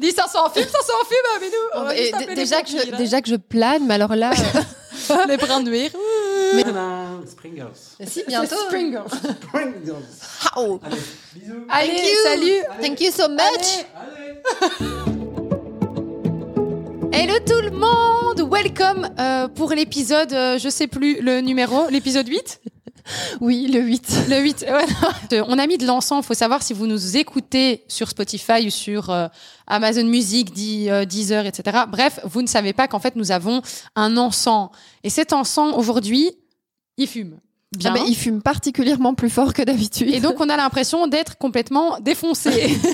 Dis ça s'en fume, ça s'en fume, hein, mais nous. on va Et juste déjà, que je, déjà que je plane, mais alors là, euh, les brins de nuire. Mais- Springles. si bientôt. Springles. Springles. How? Allez, bisous. Allez, Thank you. salut. Thank you so much. Allez. Hello tout le monde, welcome euh, pour l'épisode, euh, je sais plus le numéro, l'épisode 8 Oui, le 8. Le 8, ouais, non. On a mis de l'encens, faut savoir si vous nous écoutez sur Spotify ou sur euh, Amazon Music, euh, Deezer, etc. Bref, vous ne savez pas qu'en fait nous avons un encens. Et cet encens, aujourd'hui, il fume. Bien. Ah, il fume particulièrement plus fort que d'habitude. Et donc on a l'impression d'être complètement défoncé.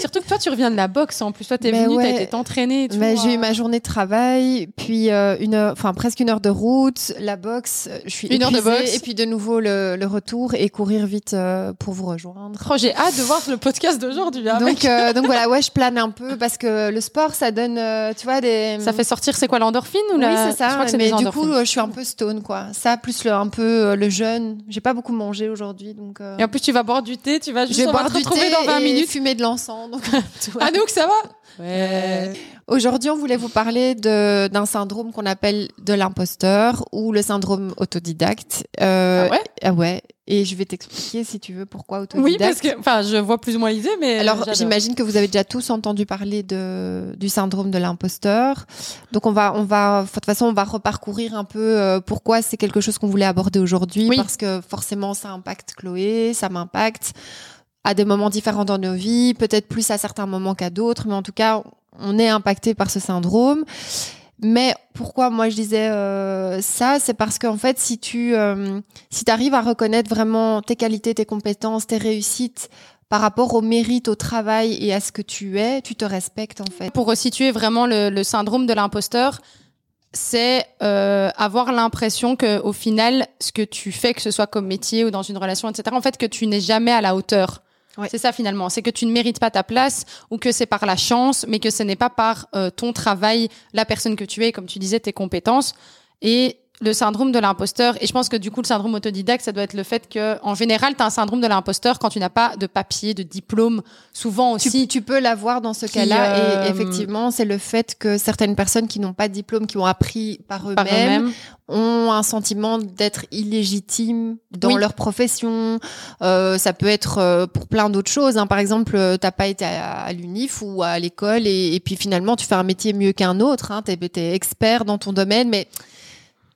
Surtout que toi tu reviens de la boxe en plus, toi t'es Mais venu, ouais. t'as été entraîné. tout, Mais j'ai eu ma journée de travail, puis euh, une heure, enfin presque une heure de route, la boxe, je suis Une heure de boxe. et puis de nouveau le, le retour et courir vite euh, pour vous rejoindre. Oh, j'ai hâte de voir le podcast d'aujourd'hui. hein. Donc, euh, donc voilà, ouais, je plane un peu parce que le sport, ça donne, tu vois, des. Ça fait sortir, c'est quoi l'endorphine ou Oui, la... c'est ça. Je crois que c'est mais du coup, je suis un peu stone, quoi. Ça, plus le, un peu euh, le jeûne. J'ai pas beaucoup mangé aujourd'hui, donc. euh, Et en plus, tu vas boire du thé, tu vas je juste vais va te du retrouver thé dans 20 et minutes. fumer de l'encens. Donc, Anouk, ça va? Ouais. Aujourd'hui, on voulait vous parler de- d'un syndrome qu'on appelle de l'imposteur ou le syndrome autodidacte. Euh, Ah ouais? ah ouais. Et je vais t'expliquer si tu veux pourquoi Oui, autodidacte. parce que, enfin, je vois plus ou moins l'idée, mais. Alors, j'imagine que vous avez déjà tous entendu parler de, du syndrome de l'imposteur. Donc, on va, on va, de toute façon, on va reparcourir un peu euh, pourquoi c'est quelque chose qu'on voulait aborder aujourd'hui, Oui. parce que forcément, ça impacte Chloé, ça m'impacte à des moments différents dans nos vies, peut-être plus à certains moments qu'à d'autres, mais en tout cas, on est impacté par ce syndrome. Mais pourquoi moi je disais euh, ça, c'est parce qu'en fait, si tu euh, si arrives à reconnaître vraiment tes qualités, tes compétences, tes réussites par rapport au mérite, au travail et à ce que tu es, tu te respectes en fait. Pour resituer vraiment le, le syndrome de l'imposteur, c'est euh, avoir l'impression que au final, ce que tu fais, que ce soit comme métier ou dans une relation, etc., en fait, que tu n'es jamais à la hauteur. C'est ça finalement, c'est que tu ne mérites pas ta place ou que c'est par la chance, mais que ce n'est pas par euh, ton travail, la personne que tu es, comme tu disais, tes compétences. Et le syndrome de l'imposteur, et je pense que du coup le syndrome autodidacte, ça doit être le fait que en général, tu as un syndrome de l'imposteur quand tu n'as pas de papier, de diplôme, souvent Tu, aussi. tu peux l'avoir dans ce cas-là euh, et effectivement, c'est le fait que certaines personnes qui n'ont pas de diplôme, qui ont appris par eux-mêmes, ont un sentiment d'être illégitimes dans Oui. leur profession. Euh, ça peut être euh, pour plein d'autres choses. hein. Par exemple, euh, t'as pas été à, à l'UNIF ou à l'école et, et puis finalement tu fais un métier mieux qu'un autre. Hein. T'es es expert dans ton domaine, mais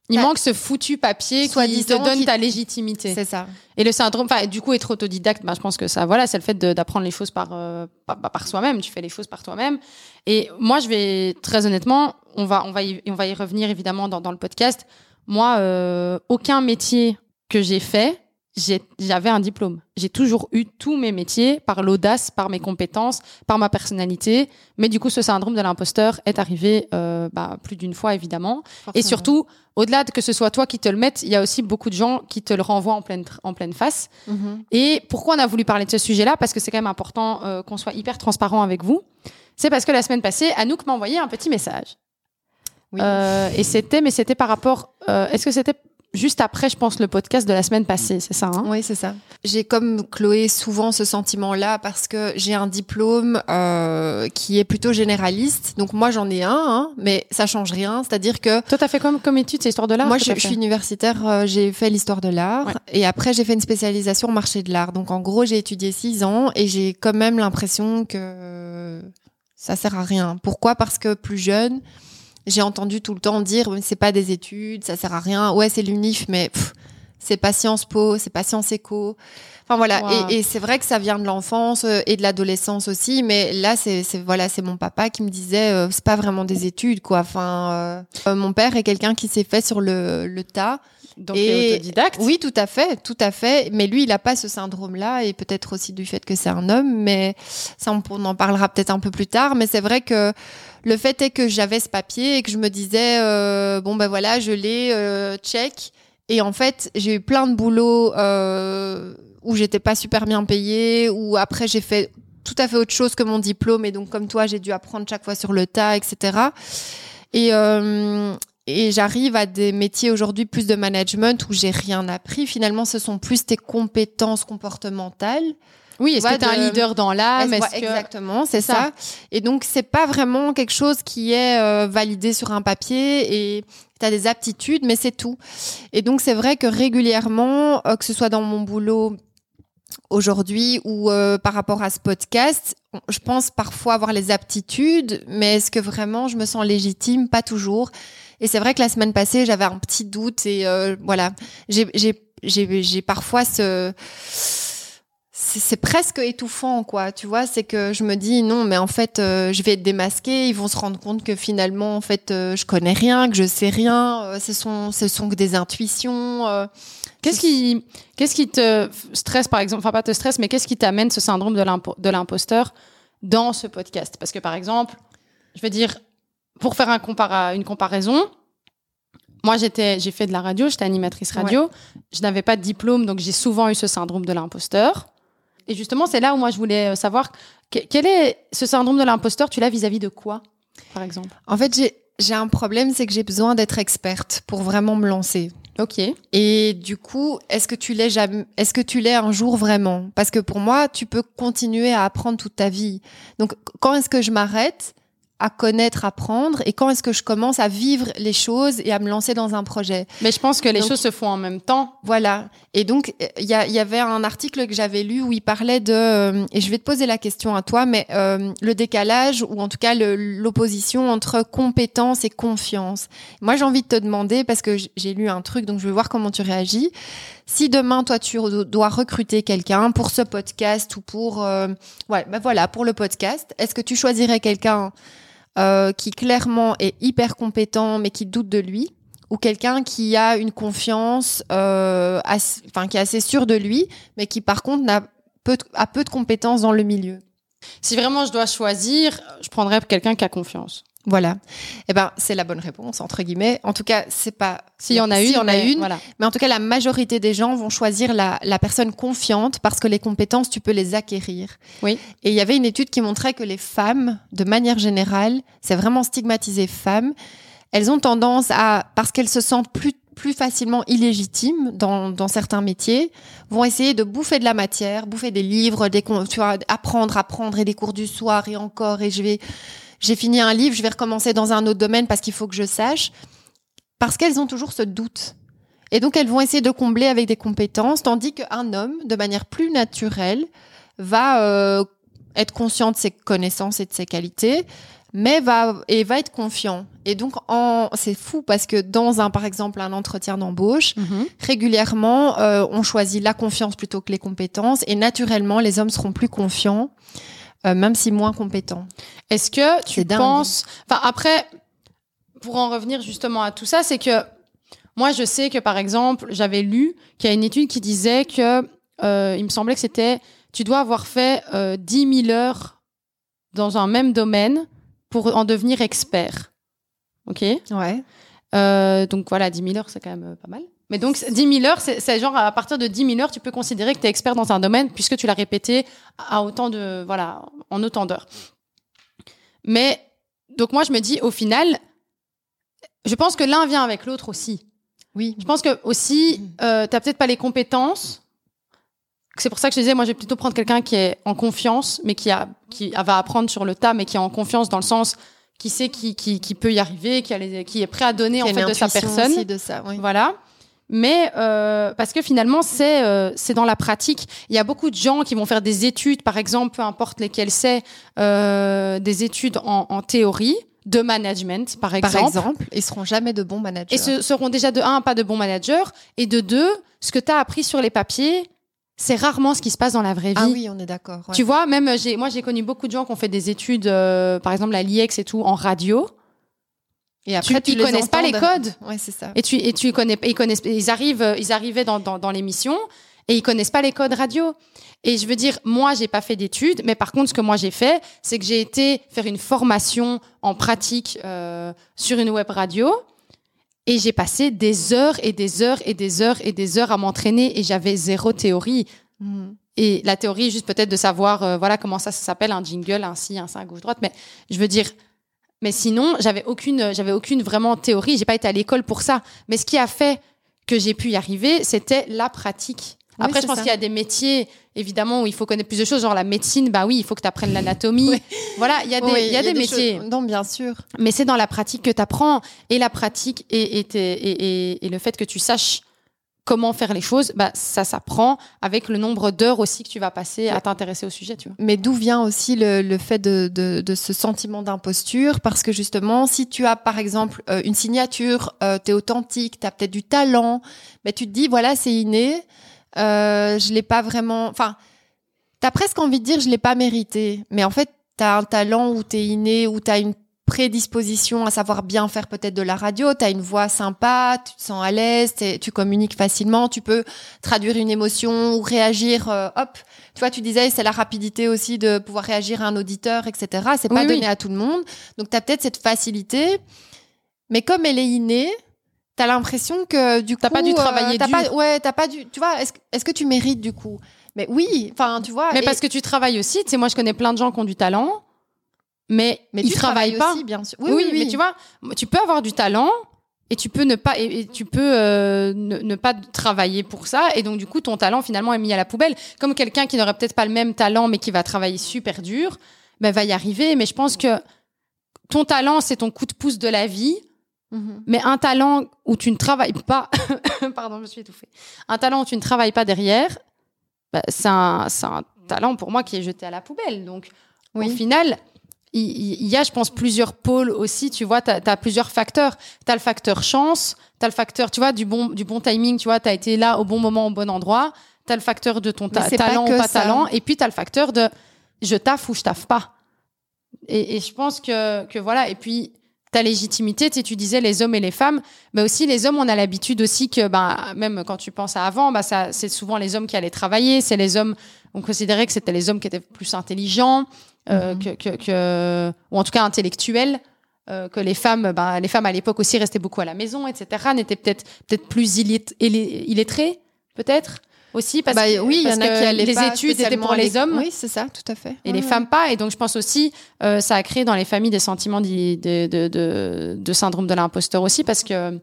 Il T'as- manque ce foutu papier qui te donne qui- ta légitimité. c'est ça. Et le syndrome, enfin, du coup, être autodidacte, bah, je pense que ça, voilà, c'est le fait d'apprendre les choses par, euh, par, par- soi-même. Tu fais les choses par toi-même. Et moi, je vais, très honnêtement, on va, on va y, on va y revenir évidemment dans, dans le podcast. Moi, euh, aucun métier que j'ai fait, j'avais un diplôme. J'ai toujours eu tous mes métiers par l'audace, par mes compétences, par ma personnalité. Mais du coup, ce syndrome de l'imposteur est arrivé euh, bah, plus d'une fois, évidemment. Et surtout, au-delà de que ce soit toi qui te le mettes, il y a aussi beaucoup de gens qui te le renvoient en pleine, en pleine face. Mhm. Et pourquoi on a voulu parler de ce sujet-là? Parce que c'est quand même important euh, qu'on soit hyper transparent avec vous. C'est parce que la semaine passée, Anouk m'a envoyé un petit message. Oui. Euh, et c'était, mais c'était par rapport. euh, Est-ce que c'était juste après, je pense, le podcast de la semaine passée C'est ça hein? Oui, c'est ça. J'ai comme Chloé souvent ce sentiment-là parce que j'ai un diplôme euh, qui est plutôt généraliste. Donc moi j'en ai un, hein, mais ça change rien. C'est-à-dire que Toi, t'as fait comme, comme étude, c'est histoire de l'art Moi, je, suis universitaire, euh, j'ai fait l'histoire de l'art Ouais. et après j'ai fait une spécialisation en marché de l'art. Donc en gros, j'ai étudié six ans et j'ai quand même l'impression que ça sert à rien. Pourquoi? Parce que plus jeune, j'ai entendu tout le temps dire c'est pas des études, ça sert à rien. Ouais, c'est l'unif, mais c'est pas Sciences Po, c'est pas Sciences Éco. Enfin voilà, Wow. et, et c'est vrai que ça vient de l'enfance euh, et de l'adolescence aussi, mais là c'est voilà c'est mon papa qui me disait euh, c'est pas vraiment des études quoi. Enfin, euh, mon père est quelqu'un qui s'est fait sur le, le tas. Donc, Et- autodidacte. Oui, tout à fait, tout à fait. Mais lui, il a pas ce syndrome-là, et peut-être aussi du fait que c'est un homme. Mais ça, on, on en parlera peut-être un peu plus tard. Mais c'est vrai que le fait est que j'avais ce papier et que je me disais euh, bon ben voilà, je l'ai, check. Et en fait, j'ai eu plein de boulots euh, où j'étais pas super bien payée, où après j'ai fait tout à fait autre chose que mon diplôme. Et donc, comme toi, j'ai dû apprendre chaque fois sur le tas, etc. Et, euh, et j'arrive à des métiers aujourd'hui plus de management où j'ai rien appris. Finalement, ce sont plus tes compétences comportementales Oui, est-ce que tu es un de- leader dans l'âme? Que... Exactement, c'est ça. ça. Et donc, c'est pas vraiment quelque chose qui est euh, validé sur un papier et tu as des aptitudes, mais c'est tout. Et donc, c'est vrai que régulièrement, euh, que ce soit dans mon boulot aujourd'hui ou euh, par rapport à ce podcast, je pense parfois avoir les aptitudes, mais est-ce que vraiment je me sens légitime? Pas toujours. Et c'est vrai que la semaine passée, j'avais un petit doute et euh, voilà, j'ai j'ai- j'ai j'ai parfois ce c'est presque étouffant, quoi. Tu vois, c'est que je me dis non, mais en fait, euh, je vais être démasquée. Ils vont se rendre compte que finalement, en fait, euh, je connais rien, que je sais rien. euh, ce sont, ce sont que des intuitions. Qu'est-ce qui, qu'est-ce qui te stresse, par exemple, enfin pas te stresse, mais qu'est-ce qui t'amène ce syndrome de l'impo- de l'imposteur dans ce podcast? Parce que, par exemple, je veux dire, pour faire un compara- une comparaison, moi, j'étais, j'ai fait de la radio, j'étais animatrice radio, je n'avais pas de diplôme, donc j'ai souvent eu ce syndrome de l'imposteur. Et justement, c'est là où moi, je voulais euh, savoir que- quel est ce syndrome de l'imposteur, tu l'as vis-à-vis de quoi, par exemple? En fait, j'ai j'ai un problème, c'est que j'ai besoin d'être experte pour vraiment me lancer. Ok. Et du coup, est-ce que tu l'es jamais Est-ce que tu l'es un jour vraiment? Parce que pour moi, tu peux continuer à apprendre toute ta vie. Donc, quand est-ce que je m'arrête? À connaître, apprendre, et quand est-ce que je commence à vivre les choses et à me lancer dans un projet Mais je pense que les Donc- choses se font en même temps. Voilà. Et donc, il y, avait un article que j'avais lu où il parlait de, euh, et je vais te poser la question à toi, mais euh, le décalage, ou en tout cas l'opposition entre compétence et confiance. Moi, j'ai envie de te demander, parce que j'ai lu un truc, donc je vais voir comment tu réagis. Si demain, toi, tu do- dois recruter quelqu'un pour ce podcast ou pour, euh, ouais, ben voilà, pour le podcast, est-ce que tu choisirais quelqu'un euh, qui clairement est hyper compétent, mais qui doute de lui ou quelqu'un qui a une confiance, euh, assez- enfin qui est assez sûr de lui, mais qui par contre n'a peu de- a peu de compétences dans le milieu. Si vraiment je dois choisir, je prendrais quelqu'un qui a confiance. Voilà. Eh ben, c'est la bonne réponse entre guillemets. En tout cas, c'est pas. S'il y en a S'il une, y en a mais une. Voilà. Mais en tout cas, la majorité des gens vont choisir la, la personne confiante parce que les compétences, tu peux les acquérir. Oui. Et il y avait une étude qui montrait que les femmes, de manière générale, c'est vraiment stigmatisé femmes, elles ont tendance à, parce qu'elles se sentent plus, plus facilement illégitimes dans, dans certains métiers, vont essayer de bouffer de la matière, bouffer des livres, des, tu vois, apprendre, apprendre et des cours du soir et encore, et je vais, j'ai fini un livre, je vais recommencer dans un autre domaine parce qu'il faut que je sache, parce qu'elles ont toujours ce doute. Et donc, elles vont essayer de combler avec des compétences, tandis qu'un homme, de manière plus naturelle, va euh, être conscient de ses connaissances et de ses qualités, mais va et va être confiant. Et donc, en, c'est fou parce que dans un, par exemple, un entretien d'embauche, régulièrement, euh, on choisit la confiance plutôt que les compétences, et naturellement, les hommes seront plus confiants, euh, même si moins compétents. Est-ce que tu penses Enfin après, pour en revenir justement à tout ça, c'est que moi je sais que par exemple j'avais lu qu'il y a une étude qui disait que euh, il me semblait que c'était tu dois avoir fait euh, 10 000 heures dans un même domaine pour en devenir expert. Ok? Ouais. Euh, donc voilà, 10 000 heures, c'est quand même pas mal. Mais donc, 10 000 heures, c'est genre à partir de 10 000 heures, tu peux considérer que tu es expert dans un domaine puisque tu l'as répété à autant de, voilà, en autant d'heures. Mais, donc moi, je me dis, au final, je pense que l'un vient avec l'autre aussi. Oui. Je pense que aussi, euh, t'as peut-être pas les compétences. C'est pour ça que je disais, moi, je vais plutôt prendre quelqu'un qui est en confiance, mais qui a, qui va apprendre sur le tas, mais qui est en confiance dans le sens qui sait qui, qui, qui peut y arriver, qui, a les- qui est prêt à donner en fait de sa personne. aussi de ça, oui. Voilà. Mais euh, parce que finalement, c'est euh, c'est dans la pratique. Il y a beaucoup de gens qui vont faire des études, par exemple, peu importe lesquelles c'est, euh, des études en, en théorie de management, par exemple. Par exemple, ils seront jamais de bons managers. Et ce seront déjà de un, pas de bons managers, et de deux, ce que tu as appris sur les papiers, c'est rarement ce qui se passe dans la vraie vie. Ah oui, on est d'accord. ouais. Tu vois, même j'ai, moi j'ai connu beaucoup de gens qui ont fait des études, euh, par exemple la LIEX et tout, en radio. Et après, tu- ils les connaissent pas les codes. Ouais, c'est ça. Et tu, et tu connais, ils connaissent, ils arrivent, euh, ils arrivaient dans, dans, dans l'émission et ils connaissent pas les codes radio. Et je veux dire, moi, j'ai pas fait d'études, mais par contre, ce que moi j'ai fait, c'est que j'ai été faire une formation en pratique euh, sur une web radio. Et j'ai passé des heures et des heures et des heures et des heures à m'entraîner et j'avais zéro théorie. Mhm. Et la théorie, juste peut-être de savoir, euh, voilà, comment ça, ça s'appelle, un jingle, un ci, un ça, gauche, droite. Mais je veux dire, mais sinon, j'avais aucune, j'avais aucune vraiment théorie. J'ai pas été à l'école pour ça. Mais ce qui a fait que j'ai pu y arriver, c'était la pratique. Oui, Après, je pense qu'il y a des métiers, évidemment, où il faut connaître plus de choses, genre la médecine, bah oui, il faut que tu apprennes l'anatomie. Oui. Voilà, il y a des, Oui, il y a des métiers. Non, bien sûr. Mais c'est dans la pratique que tu apprends. Et la pratique et, et- et- et le fait que tu saches comment faire les choses, bah, ça s'apprend avec le nombre d'heures aussi que tu vas passer à t'intéresser au sujet, tu vois. Mais d'où vient aussi le, le fait de, de, de ce sentiment d'imposture? Parce que justement, si tu as par exemple euh, une signature, euh, tu es authentique, tu as peut-être du talent, mais tu te dis, voilà, c'est inné, euh, je l'ai pas vraiment... Enfin, tu as presque envie de dire, je l'ai pas mérité. Mais en fait, tu as un talent où tu es inné, où tu as une prédisposition à savoir bien faire peut-être de la radio, tu as une voix sympa, tu te sens à l'aise, tu communiques facilement, tu peux traduire une émotion ou réagir, euh, hop, tu vois, tu disais, c'est la rapidité aussi de pouvoir réagir à un auditeur, etc. C'est pas Oui, donné oui. à tout le monde. Donc, tu as peut-être cette facilité. Mais comme elle est innée, tu as l'impression que du coup. T'as pas dû travailler t'as dur. pas, Ouais, t'as pas dû. Tu vois, est-ce est-ce que tu mérites du coup? Mais oui, enfin, tu vois. Mais et- parce que tu travailles aussi. Tu sais, moi, je connais plein de gens qui ont du talent, mais, mais ils tu travaillent pas. aussi, bien sûr. Oui, mais tu vois, tu peux avoir du talent et tu peux ne pas et, et tu peux euh, ne, ne pas travailler pour ça et donc du coup ton talent finalement est mis à la poubelle. Comme quelqu'un qui n'aurait peut-être pas le même talent mais qui va travailler super dur, ben va y arriver. Mais je pense que ton talent c'est ton coup de pouce de la vie. Mhm. Mais un talent où tu ne travailles pas, pardon, je me suis étouffée. Un talent où tu ne travailles pas derrière, bah, c'est un, un talent pour moi qui est jeté à la poubelle. Donc, Oui. au final, il, y a, je pense, plusieurs pôles aussi. Tu vois, tu as, plusieurs facteurs. Tu as le facteur chance, tu as le facteur, tu vois, du bon, du bon timing, tu vois, tu as été là au bon moment, au bon endroit. Tu as le facteur de ton ta- pas talent ou pas ça. talent. Et puis, tu as le facteur de je taffe ou je taffe pas. Et, et je pense que, que voilà. Et puis, ta légitimité, tu sais, tu disais les hommes et les femmes, mais aussi les hommes, on a l'habitude aussi que, bah, même quand tu penses à avant, bah, ça, c'est souvent les hommes qui allaient travailler, c'est les hommes, on considérait que c'était les hommes qui étaient plus intelligents, euh, Mhm. que, que, que- ou en tout cas intellectuels, euh, que les femmes, bah, les femmes à l'époque aussi restaient beaucoup à la maison, etc., n'étaient peut-être, peut-être plus illettrées, peut-être, aussi, parce Bah, que, oui, y en a que qui allaient les pas études étaient spécialement pour les hommes Oui, c'est ça, tout à fait. et Ouais, les ouais. femmes pas. Et donc, je pense aussi, euh, ça a créé dans les familles des sentiments d'i- de, de, de, de syndrome de l'imposteur aussi, parce que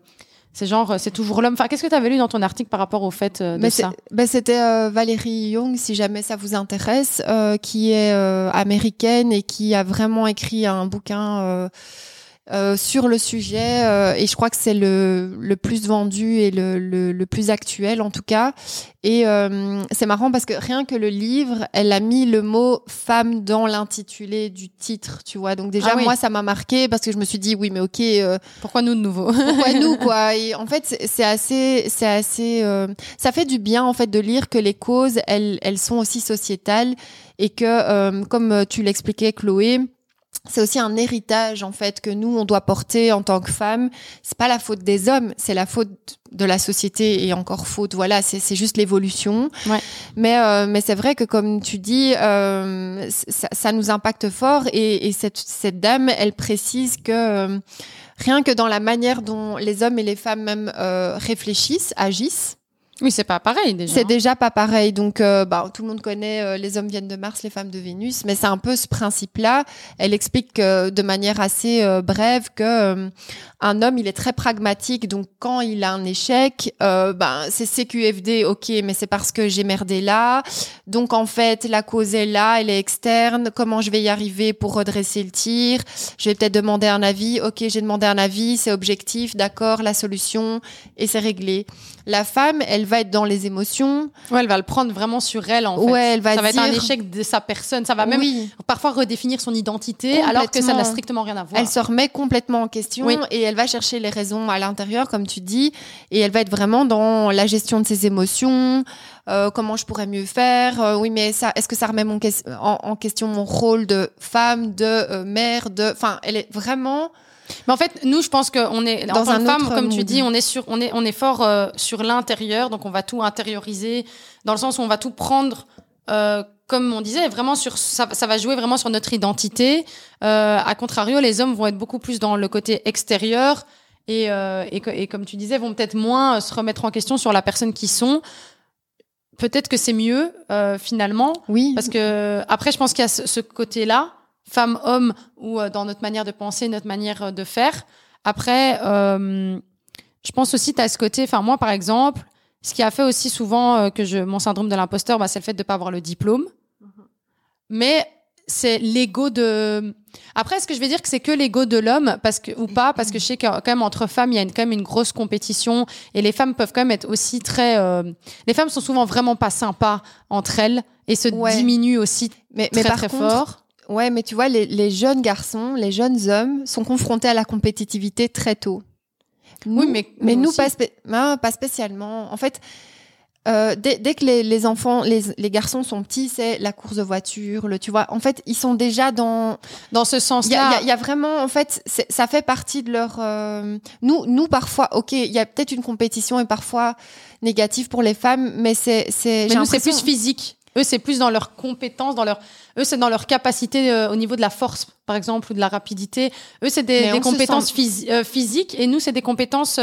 c'est genre, c'est toujours l'homme. Enfin, qu'est-ce que tu avais lu dans ton article par rapport au fait euh, de Mais ça ben, C'était euh, Valérie Young, si jamais ça vous intéresse, euh, qui est euh, américaine et qui a vraiment écrit un bouquin euh, sur le sujet. euh, et je crois que c'est le, le plus vendu et le, le, le plus actuel en tout cas. Et euh, c'est marrant parce que rien que le livre, elle a mis le mot femme dans l'intitulé du titre, tu vois. Donc déjà, Ah oui. moi, ça m'a marqué parce que je me suis dit, oui, mais ok. euh, Pourquoi nous de nouveau? pourquoi nous quoi? Et en fait c'est- c'est assez c'est assez euh, ça fait du bien en fait de lire que les causes elles elles sont aussi sociétales et que euh, comme tu l'expliquais Chloé c'est aussi un héritage en fait que nous on doit porter en tant que femmes. C'est pas la faute des hommes, c'est la faute de la société et encore faute. Voilà, c'est juste l'évolution. Ouais. Mais euh, mais c'est vrai que comme tu dis, euh, ça, ça nous impacte fort et, et cette cette dame, elle précise que euh, rien que dans la manière dont les hommes et les femmes même euh, réfléchissent, agissent, Oui, c'est pas pareil déjà. c'est déjà pas pareil. Donc, euh, bah, tout le monde connaît euh, les hommes viennent de Mars, les femmes de Vénus, mais c'est un peu ce principe-là. Elle explique euh, de manière assez euh, brève que un homme, il est très pragmatique. Donc, quand il a un échec, ben, c'est CQFD, ok, mais c'est parce que j'ai merdé là. Donc, en fait, la cause est là, elle est externe. Comment je vais y arriver pour redresser le tir? Je vais peut-être demander un avis. Ok, j'ai demandé un avis, c'est objectif, d'accord, la solution, et c'est réglé. La femme, elle va être dans les émotions. Ouais, elle va le prendre vraiment sur elle en fait. Ouais, elle va ça va être un échec de sa personne. Ça va même oui, parfois redéfinir son identité alors que ça n'a strictement rien à voir. elle se remet complètement en question Oui. et elle va chercher les raisons à l'intérieur, comme tu dis, et elle va être vraiment dans la gestion de ses émotions. euh, comment je pourrais mieux faire euh, Oui, mais ça, est-ce que ça remet mon en question mon rôle de femme, de euh, mère, de, enfin, elle est vraiment. Mais en fait, nous, je pense qu'on est en tant que femme, comme tu dis, on est sur, on est, on est fort euh, sur l'intérieur, donc on va tout intérioriser dans le sens où on va tout prendre. euh, comme on disait, vraiment sur ça, ça va jouer vraiment sur notre identité. Euh, à contrario, les hommes vont être beaucoup plus dans le côté extérieur et, euh, et comme tu disais, vont peut-être moins euh, se remettre en question sur la personne qu'ils sont. Peut-être que c'est mieux euh, finalement, Oui. parce que après, je pense qu'il y a ce, ce côté-là, femme-homme, ou euh, dans notre manière de penser, notre manière euh, de faire. Après, euh, je pense aussi, tu as ce côté, enfin moi par exemple, ce qui a fait aussi souvent que je, mon syndrome de l'imposteur, bah, c'est le fait de pas avoir le diplôme. Mais c'est l'ego de. Après, est-ce que je vais dire que c'est que l'ego de l'homme, parce que ou pas, parce que je sais que quand même entre femmes, il y a une, quand même une grosse compétition et les femmes peuvent quand même être aussi très. euh, Les femmes sont souvent vraiment pas sympas entre elles et se Ouais. diminuent aussi Mais, très mais par très contre, fort. Ouais, mais tu vois, les, les jeunes garçons, les jeunes hommes sont confrontés à la compétitivité très tôt. Oui, mais mais nous pas, spé- pas spécialement. En fait, euh, dès, dès que les, les enfants, les, les garçons sont petits, c'est la course de voiture, le, tu vois. En fait, ils sont déjà dans. Dans ce y sens-là. il y a- il y a vraiment, en fait, ça fait partie de leur. euh, Nous, nous parfois, ok, il y a peut-être une compétition et parfois négative pour les femmes, mais c'est, c'est. Mais nous, c'est plus physique. Eux, c'est plus dans leurs compétences, dans leur, eux, c'est dans leur capacité euh, au niveau de la force, par exemple, ou de la rapidité. Eux, c'est des, se compétences sent- euh, physiques, et nous, c'est des compétences,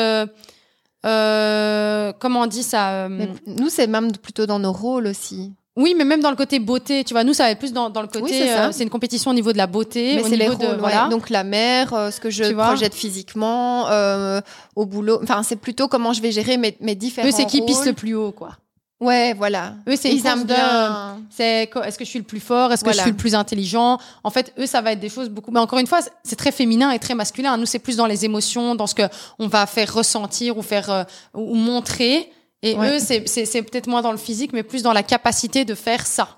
euh, comment on dit ça Mais nous, c'est même plutôt dans nos rôles aussi. Oui, mais même dans le côté beauté, tu vois, nous, ça va être plus dans, dans le côté, Oui, c'est euh, une compétition au niveau de la beauté, Mais au c'est les niveau rôles, de, ouais. voilà. Donc la mère, euh, ce que je projette physiquement, euh, au boulot. Enfin, c'est plutôt comment je vais gérer mes, mes différents Eux, c'est qui pisse le plus haut, quoi. Ouais, voilà. Eux, c'est Ils aiment bien. C'est est-ce que je suis le plus fort? Est-ce que Voilà. je suis le plus intelligent? En fait, eux, ça va être des choses beaucoup. Mais encore une fois, c'est- très féminin et très masculin. Nous, c'est plus dans les émotions, dans ce que on va faire ressentir ou faire euh, ou montrer. Et Ouais. eux, c'est c'est- c'est peut-être moins dans le physique, mais plus dans la capacité de faire ça.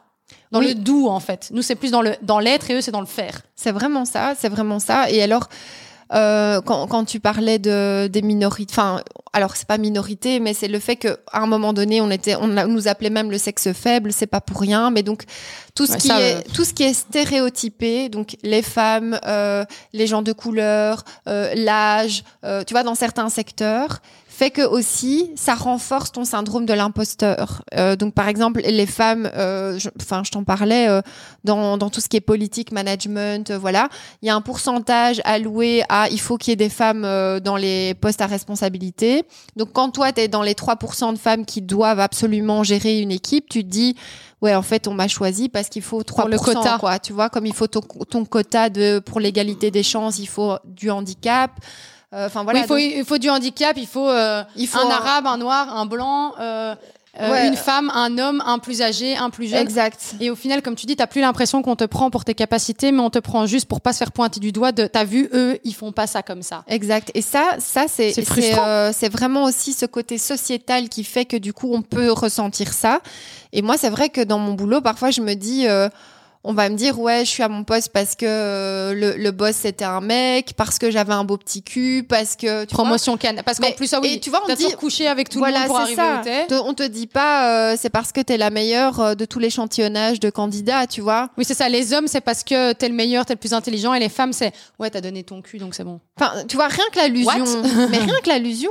Dans Oui. le doux, en fait. Nous, c'est plus dans le dans l'être et eux, c'est dans le faire. C'est vraiment ça, c'est vraiment ça. Et alors, euh, quand, quand tu parlais de des minorités, enfin, alors c'est pas minorité, mais c'est le fait que à un moment donné, on était, on, nous appelait même le sexe faible, c'est pas pour rien. Mais donc tout ce Ouais, qui ça, est euh, tout ce qui est stéréotypé, donc les femmes, euh, les gens de couleur, euh, l'âge, euh, tu vois, dans certains secteurs fait que aussi ça renforce ton syndrome de l'imposteur. Euh, donc par exemple les femmes, euh, je- enfin je, t'en parlais euh, dans, dans tout ce qui est politique, management, voilà, il y a un pourcentage alloué à il faut qu'il y ait des femmes dans les postes à responsabilité. Donc quand toi tu es dans les 3% de femmes qui doivent absolument gérer une équipe, tu te dis ouais en fait on m'a choisi parce qu'il faut 3% Pour le quota. quoi, tu vois, comme il faut ton, ton quota de pour l'égalité des chances, il faut du handicap. Euh, Enfin voilà. oui, il faut, donc- il faut du handicap, il faut, euh, il faut un arabe, un noir, un blanc, euh, Ouais. une femme, un homme, un plus âgé, un plus jeune. Exact. Et au final, comme tu dis, t'as plus l'impression qu'on te prend pour tes capacités, mais on te prend juste pour pas se faire pointer du doigt de t'as vu, eux, ils font pas ça comme ça. Exact. Et ça, ça c'est C'est euh, vraiment aussi ce côté sociétal qui fait que du coup on peut ressentir ça. Et moi, c'est vrai que dans mon boulot, parfois je me dis. euh, on va me dire ouais je suis à mon poste parce que euh, le, le boss c'était un mec parce que j'avais un beau petit cul parce que tu Promotion canne. Parce qu'en plus, ah oui, et tu vois, on dit- couché avec tout voilà le monde pour arriver ça t'es. Te- on te dit pas euh, c'est parce que t'es la meilleure euh, de tout l'échantillonnage de candidats tu vois Oui, c'est ça. Les hommes, c'est parce que t'es le meilleur, t'es le plus intelligent, et les femmes, c'est ouais, t'as donné ton cul, donc c'est bon. Enfin, tu vois, rien que l'allusion. Mais rien que l'allusion.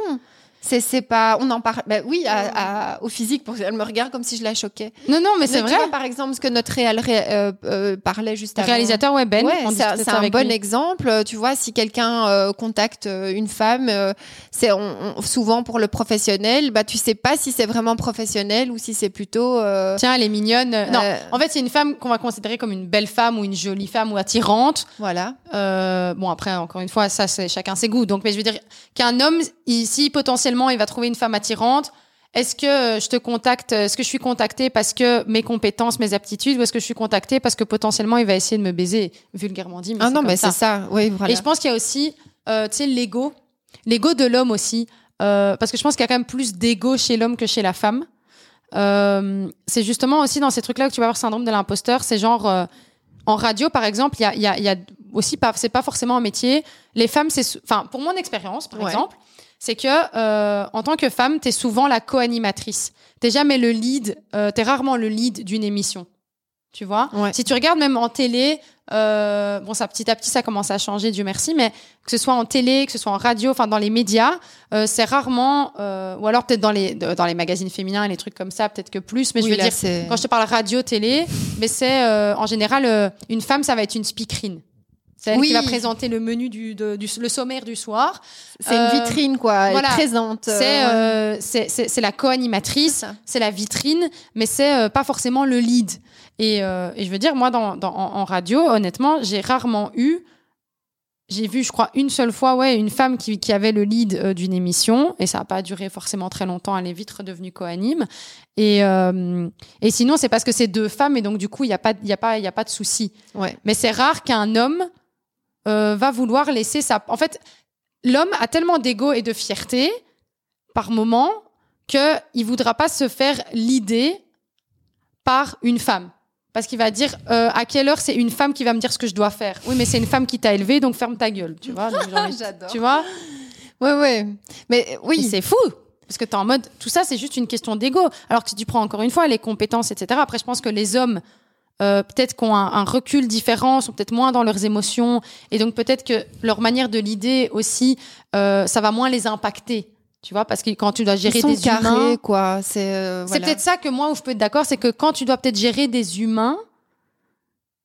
C'est, pas. On en parle. Bah oui, à, à- au physique, pour elle me regarde comme si je la choquais. Non, non, mais c'est vrai. vois, par exemple, ce que notre réal, ré- euh, euh, parlait juste avant. Réalisateur, ouais, Ben. Ouais, c'est, un bon lui. exemple. Tu vois, si quelqu'un euh, contacte une femme, c'est souvent pour le professionnel, bah tu sais pas si c'est vraiment professionnel ou si c'est plutôt. Tiens, elle est mignonne. Non, en fait, c'est une femme qu'on va considérer comme une belle femme ou une jolie femme ou attirante. voilà. Bon, après, encore une fois, ça, c'est chacun ses goûts. Donc, mais je veux dire qu'un homme, il- si potentiellement il va trouver une femme attirante, est-ce que euh, je te contacte, est-ce que je suis contactée parce que mes compétences, mes aptitudes, ou est-ce que je suis contactée parce que potentiellement il va essayer de me baiser, vulgairement dit. Mais ah non, mais c'est ça. Oui, voilà. Et je pense qu'il y a aussi, euh, tu sais, l'ego, l'ego de l'homme aussi, euh, parce que je pense qu'il y a quand même plus d'ego chez l'homme que chez la femme. Euh, c'est justement aussi dans ces trucs-là que tu vas avoir syndrome de l'imposteur. C'est genre euh, en radio, par exemple, il y a, il y, a, il y a aussi pas, c'est pas forcément un métier. Les femmes, c'est, enfin, pour mon expérience, par Ouais. exemple, c'est que euh, en tant que femme, t'es souvent la co-animatrice. T'es jamais le lead. Euh, t'es rarement le lead d'une émission. Tu vois? Ouais. Si tu regardes même en télé, euh, bon, ça petit à petit, ça commence à changer, Dieu merci, mais que ce soit en télé, que ce soit en radio, enfin dans les médias, euh, c'est rarement, euh, ou alors peut-être dans les dans les magazines féminins et les trucs comme ça, peut-être que plus. Mais Oui, je veux là, dire, quand je te parle radio, télé, mais c'est euh, en général une femme, ça va être une speakerine. C'est elle Oui. qui va présenter le menu du, de- du le sommaire du soir. c'est une euh, vitrine, quoi. Elle voilà. présente. C'est euh, euh, c'est c'est- c'est la co-animatrice, C'est la vitrine, mais c'est euh, pas forcément le lead. Et, euh, et je veux dire, moi, dans, dans, en, en radio, honnêtement, j'ai rarement eu j'ai vu, je crois, une seule fois, ouais, une femme qui, qui avait le lead euh, d'une émission, et ça n'a pas duré forcément très longtemps, elle est vite redevenue co-anime. Et, euh, et sinon, c'est parce que c'est deux femmes, et donc du coup, il n'y a, pas, y a, pas, il y a pas de souci. Ouais. Mais c'est rare qu'un homme euh, va vouloir laisser sa... En fait, l'homme a tellement d'ego et de fierté, par moment, qu'il ne voudra pas se faire l'idée par une femme. Parce qu'il va dire euh, à quelle heure c'est une femme qui va me dire ce que je dois faire. Oui, mais c'est une femme qui t'a élevé, donc ferme ta gueule, tu vois. J'adore. Tu vois Ouais, ouais. Mais euh, oui. c'est fou parce que t'es en mode tout ça c'est juste une question d'ego alors que si tu prends encore une fois les compétences etc après je pense que les hommes euh, peut-être qu'on un, un recul différent sont peut-être moins dans leurs émotions et donc peut-être que leur manière de l'idée aussi euh, ça va moins les impacter tu vois parce que quand tu dois gérer Ils sont des carrés, humains quoi. C'est euh, voilà. peut-être ça que moi où je peux être d'accord c'est que quand tu dois peut-être gérer des humains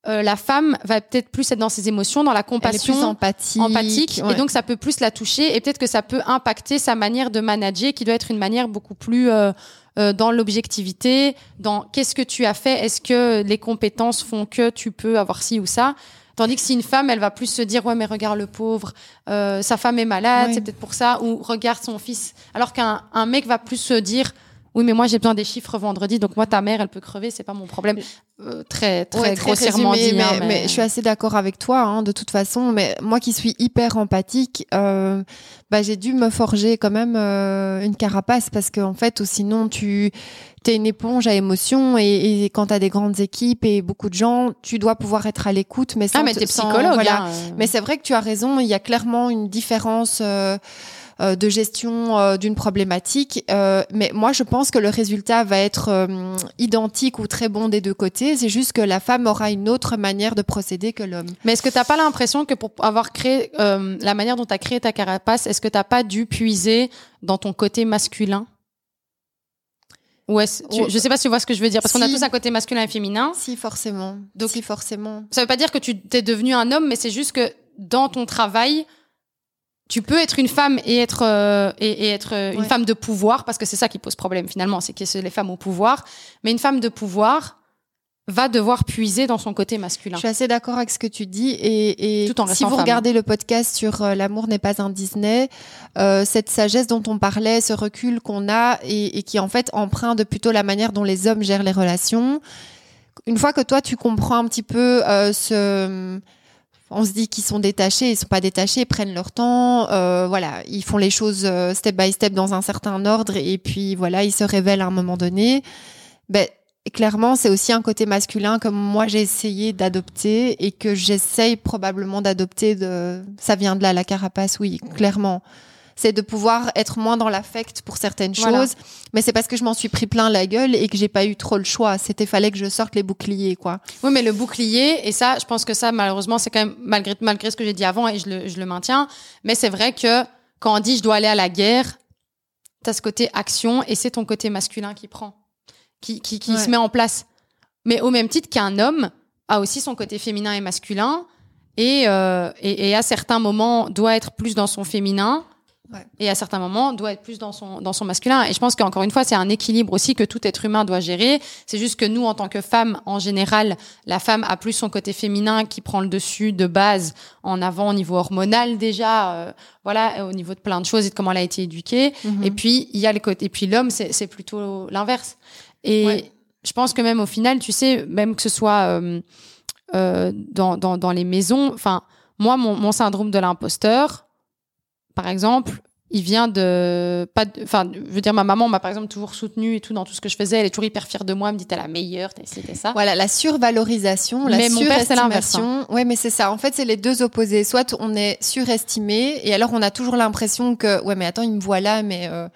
la femme va peut-être plus être dans ses émotions dans la Elle est compassion plus empathique. empathique ouais. et donc ça peut plus la toucher et peut-être que ça peut impacter sa manière de manager qui doit être une manière beaucoup plus euh, dans l'objectivité, dans qu'est-ce que tu as fait, est-ce que les compétences font que tu peux avoir ci ou ça. Tandis que si une femme, elle va plus se dire ouais mais regarde le pauvre, euh, sa femme est malade, c'est peut-être pour ça, ou regarde son fils. Alors qu'un un mec va plus se dire oui mais moi j'ai besoin des chiffres vendredi, donc moi ta mère elle peut crever, c'est pas mon problème. Euh, très très Ouais, grossièrement résumé, dit. hein, mais, mais je suis assez d'accord avec toi, hein, de toute façon. Mais moi qui suis hyper empathique, euh, bah, j'ai dû me forger quand même euh, une carapace parce que en fait, ou sinon tu es une éponge à émotions et, et quand tu as des grandes équipes et beaucoup de gens, tu dois pouvoir être à l'écoute. Mais sans ah mais te- t'es sans- psychologue. voilà. hein. Mais c'est vrai que tu as raison, il y a clairement une différence euh, de gestion euh, d'une problématique. Euh, mais moi, je pense que le résultat va être euh, identique ou très bon des deux côtés. C'est juste que la femme aura une autre manière de procéder que l'homme. Mais est-ce que t'as pas l'impression que pour avoir créé euh, la manière dont tu as créé ta carapace, est-ce que t'as pas dû puiser dans ton côté masculin? Ou est-ce, tu- Ouais. je sais pas si tu vois ce que je veux dire, parce qu'on a tous un côté masculin et féminin. Si, forcément. Donc- si, forcément. Ça veut pas dire que tu t'es devenu un homme, mais c'est juste que dans ton travail, tu peux être une femme et être euh, et, et être euh, une femme de pouvoir, parce que c'est ça qui pose problème finalement, c'est que c'est les femmes au pouvoir. Mais une femme de pouvoir va devoir puiser dans son côté masculin. Je suis assez d'accord avec ce que tu dis. Et, et Tout en si vous femme. regardez le podcast sur euh, L'amour n'est pas un Disney, cette sagesse dont on parlait, ce recul qu'on a et, et qui en fait emprunte plutôt la manière dont les hommes gèrent les relations. Une fois que toi, tu comprends un petit peu ce... On se dit qu'ils sont détachés, ils sont pas détachés, ils prennent leur temps, euh, voilà, ils font les choses euh, step by step dans un certain ordre et puis voilà, ils se révèlent à un moment donné. Ben, clairement, c'est aussi un côté masculin que moi j'ai essayé d'adopter et que j'essaye probablement d'adopter. De... Ça vient de là, la carapace, oui, clairement. C'est de pouvoir être moins dans l'affect pour certaines Voilà. choses, mais c'est parce que je m'en suis pris plein la gueule et que j'ai pas eu trop le choix. C'était fallait que je sorte les boucliers, quoi. Oui, mais le bouclier, et ça, je pense que ça, malheureusement, c'est quand même, malgré, malgré ce que j'ai dit avant, et je le, je le maintiens, mais c'est vrai que quand on dit je dois aller à la guerre, t'as ce côté action, et c'est ton côté masculin qui prend, qui, qui, qui Ouais. se met en place. Mais au même titre qu'un homme a aussi son côté féminin et masculin, et, euh, et, et à certains moments doit être plus dans son féminin, Ouais. et à certains moments doit être plus dans son, dans son masculin. Et je pense qu'encore une fois, c'est un équilibre aussi que tout être humain doit gérer. C'est juste que nous, en tant que femmes, en général, la femme a plus son côté féminin qui prend le dessus de base en avant au niveau hormonal déjà, euh, voilà, au niveau de plein de choses et de comment elle a été éduquée. Mhm. Et puis il y a le côté, et puis l'homme, c'est c'est plutôt l'inverse. Et Ouais. je pense que même au final, tu sais, même que ce soit euh, euh, dans, dans, dans les maisons, enfin, moi, mon, mon syndrome de l'imposteur, par exemple, il vient de pas enfin je veux dire ma maman m'a par exemple toujours soutenue et tout dans tout ce que je faisais elle est toujours hyper fière de moi elle me dit t'es la meilleure t'as t'as ça Voilà, la survalorisation, la Mais mon père, c'est l'inverse, hein. Ouais, mais c'est ça. En fait, c'est les deux opposés. Soit on est surestimé, et alors on a toujours l'impression que, ouais, mais attends, il me voit là, mais. euh,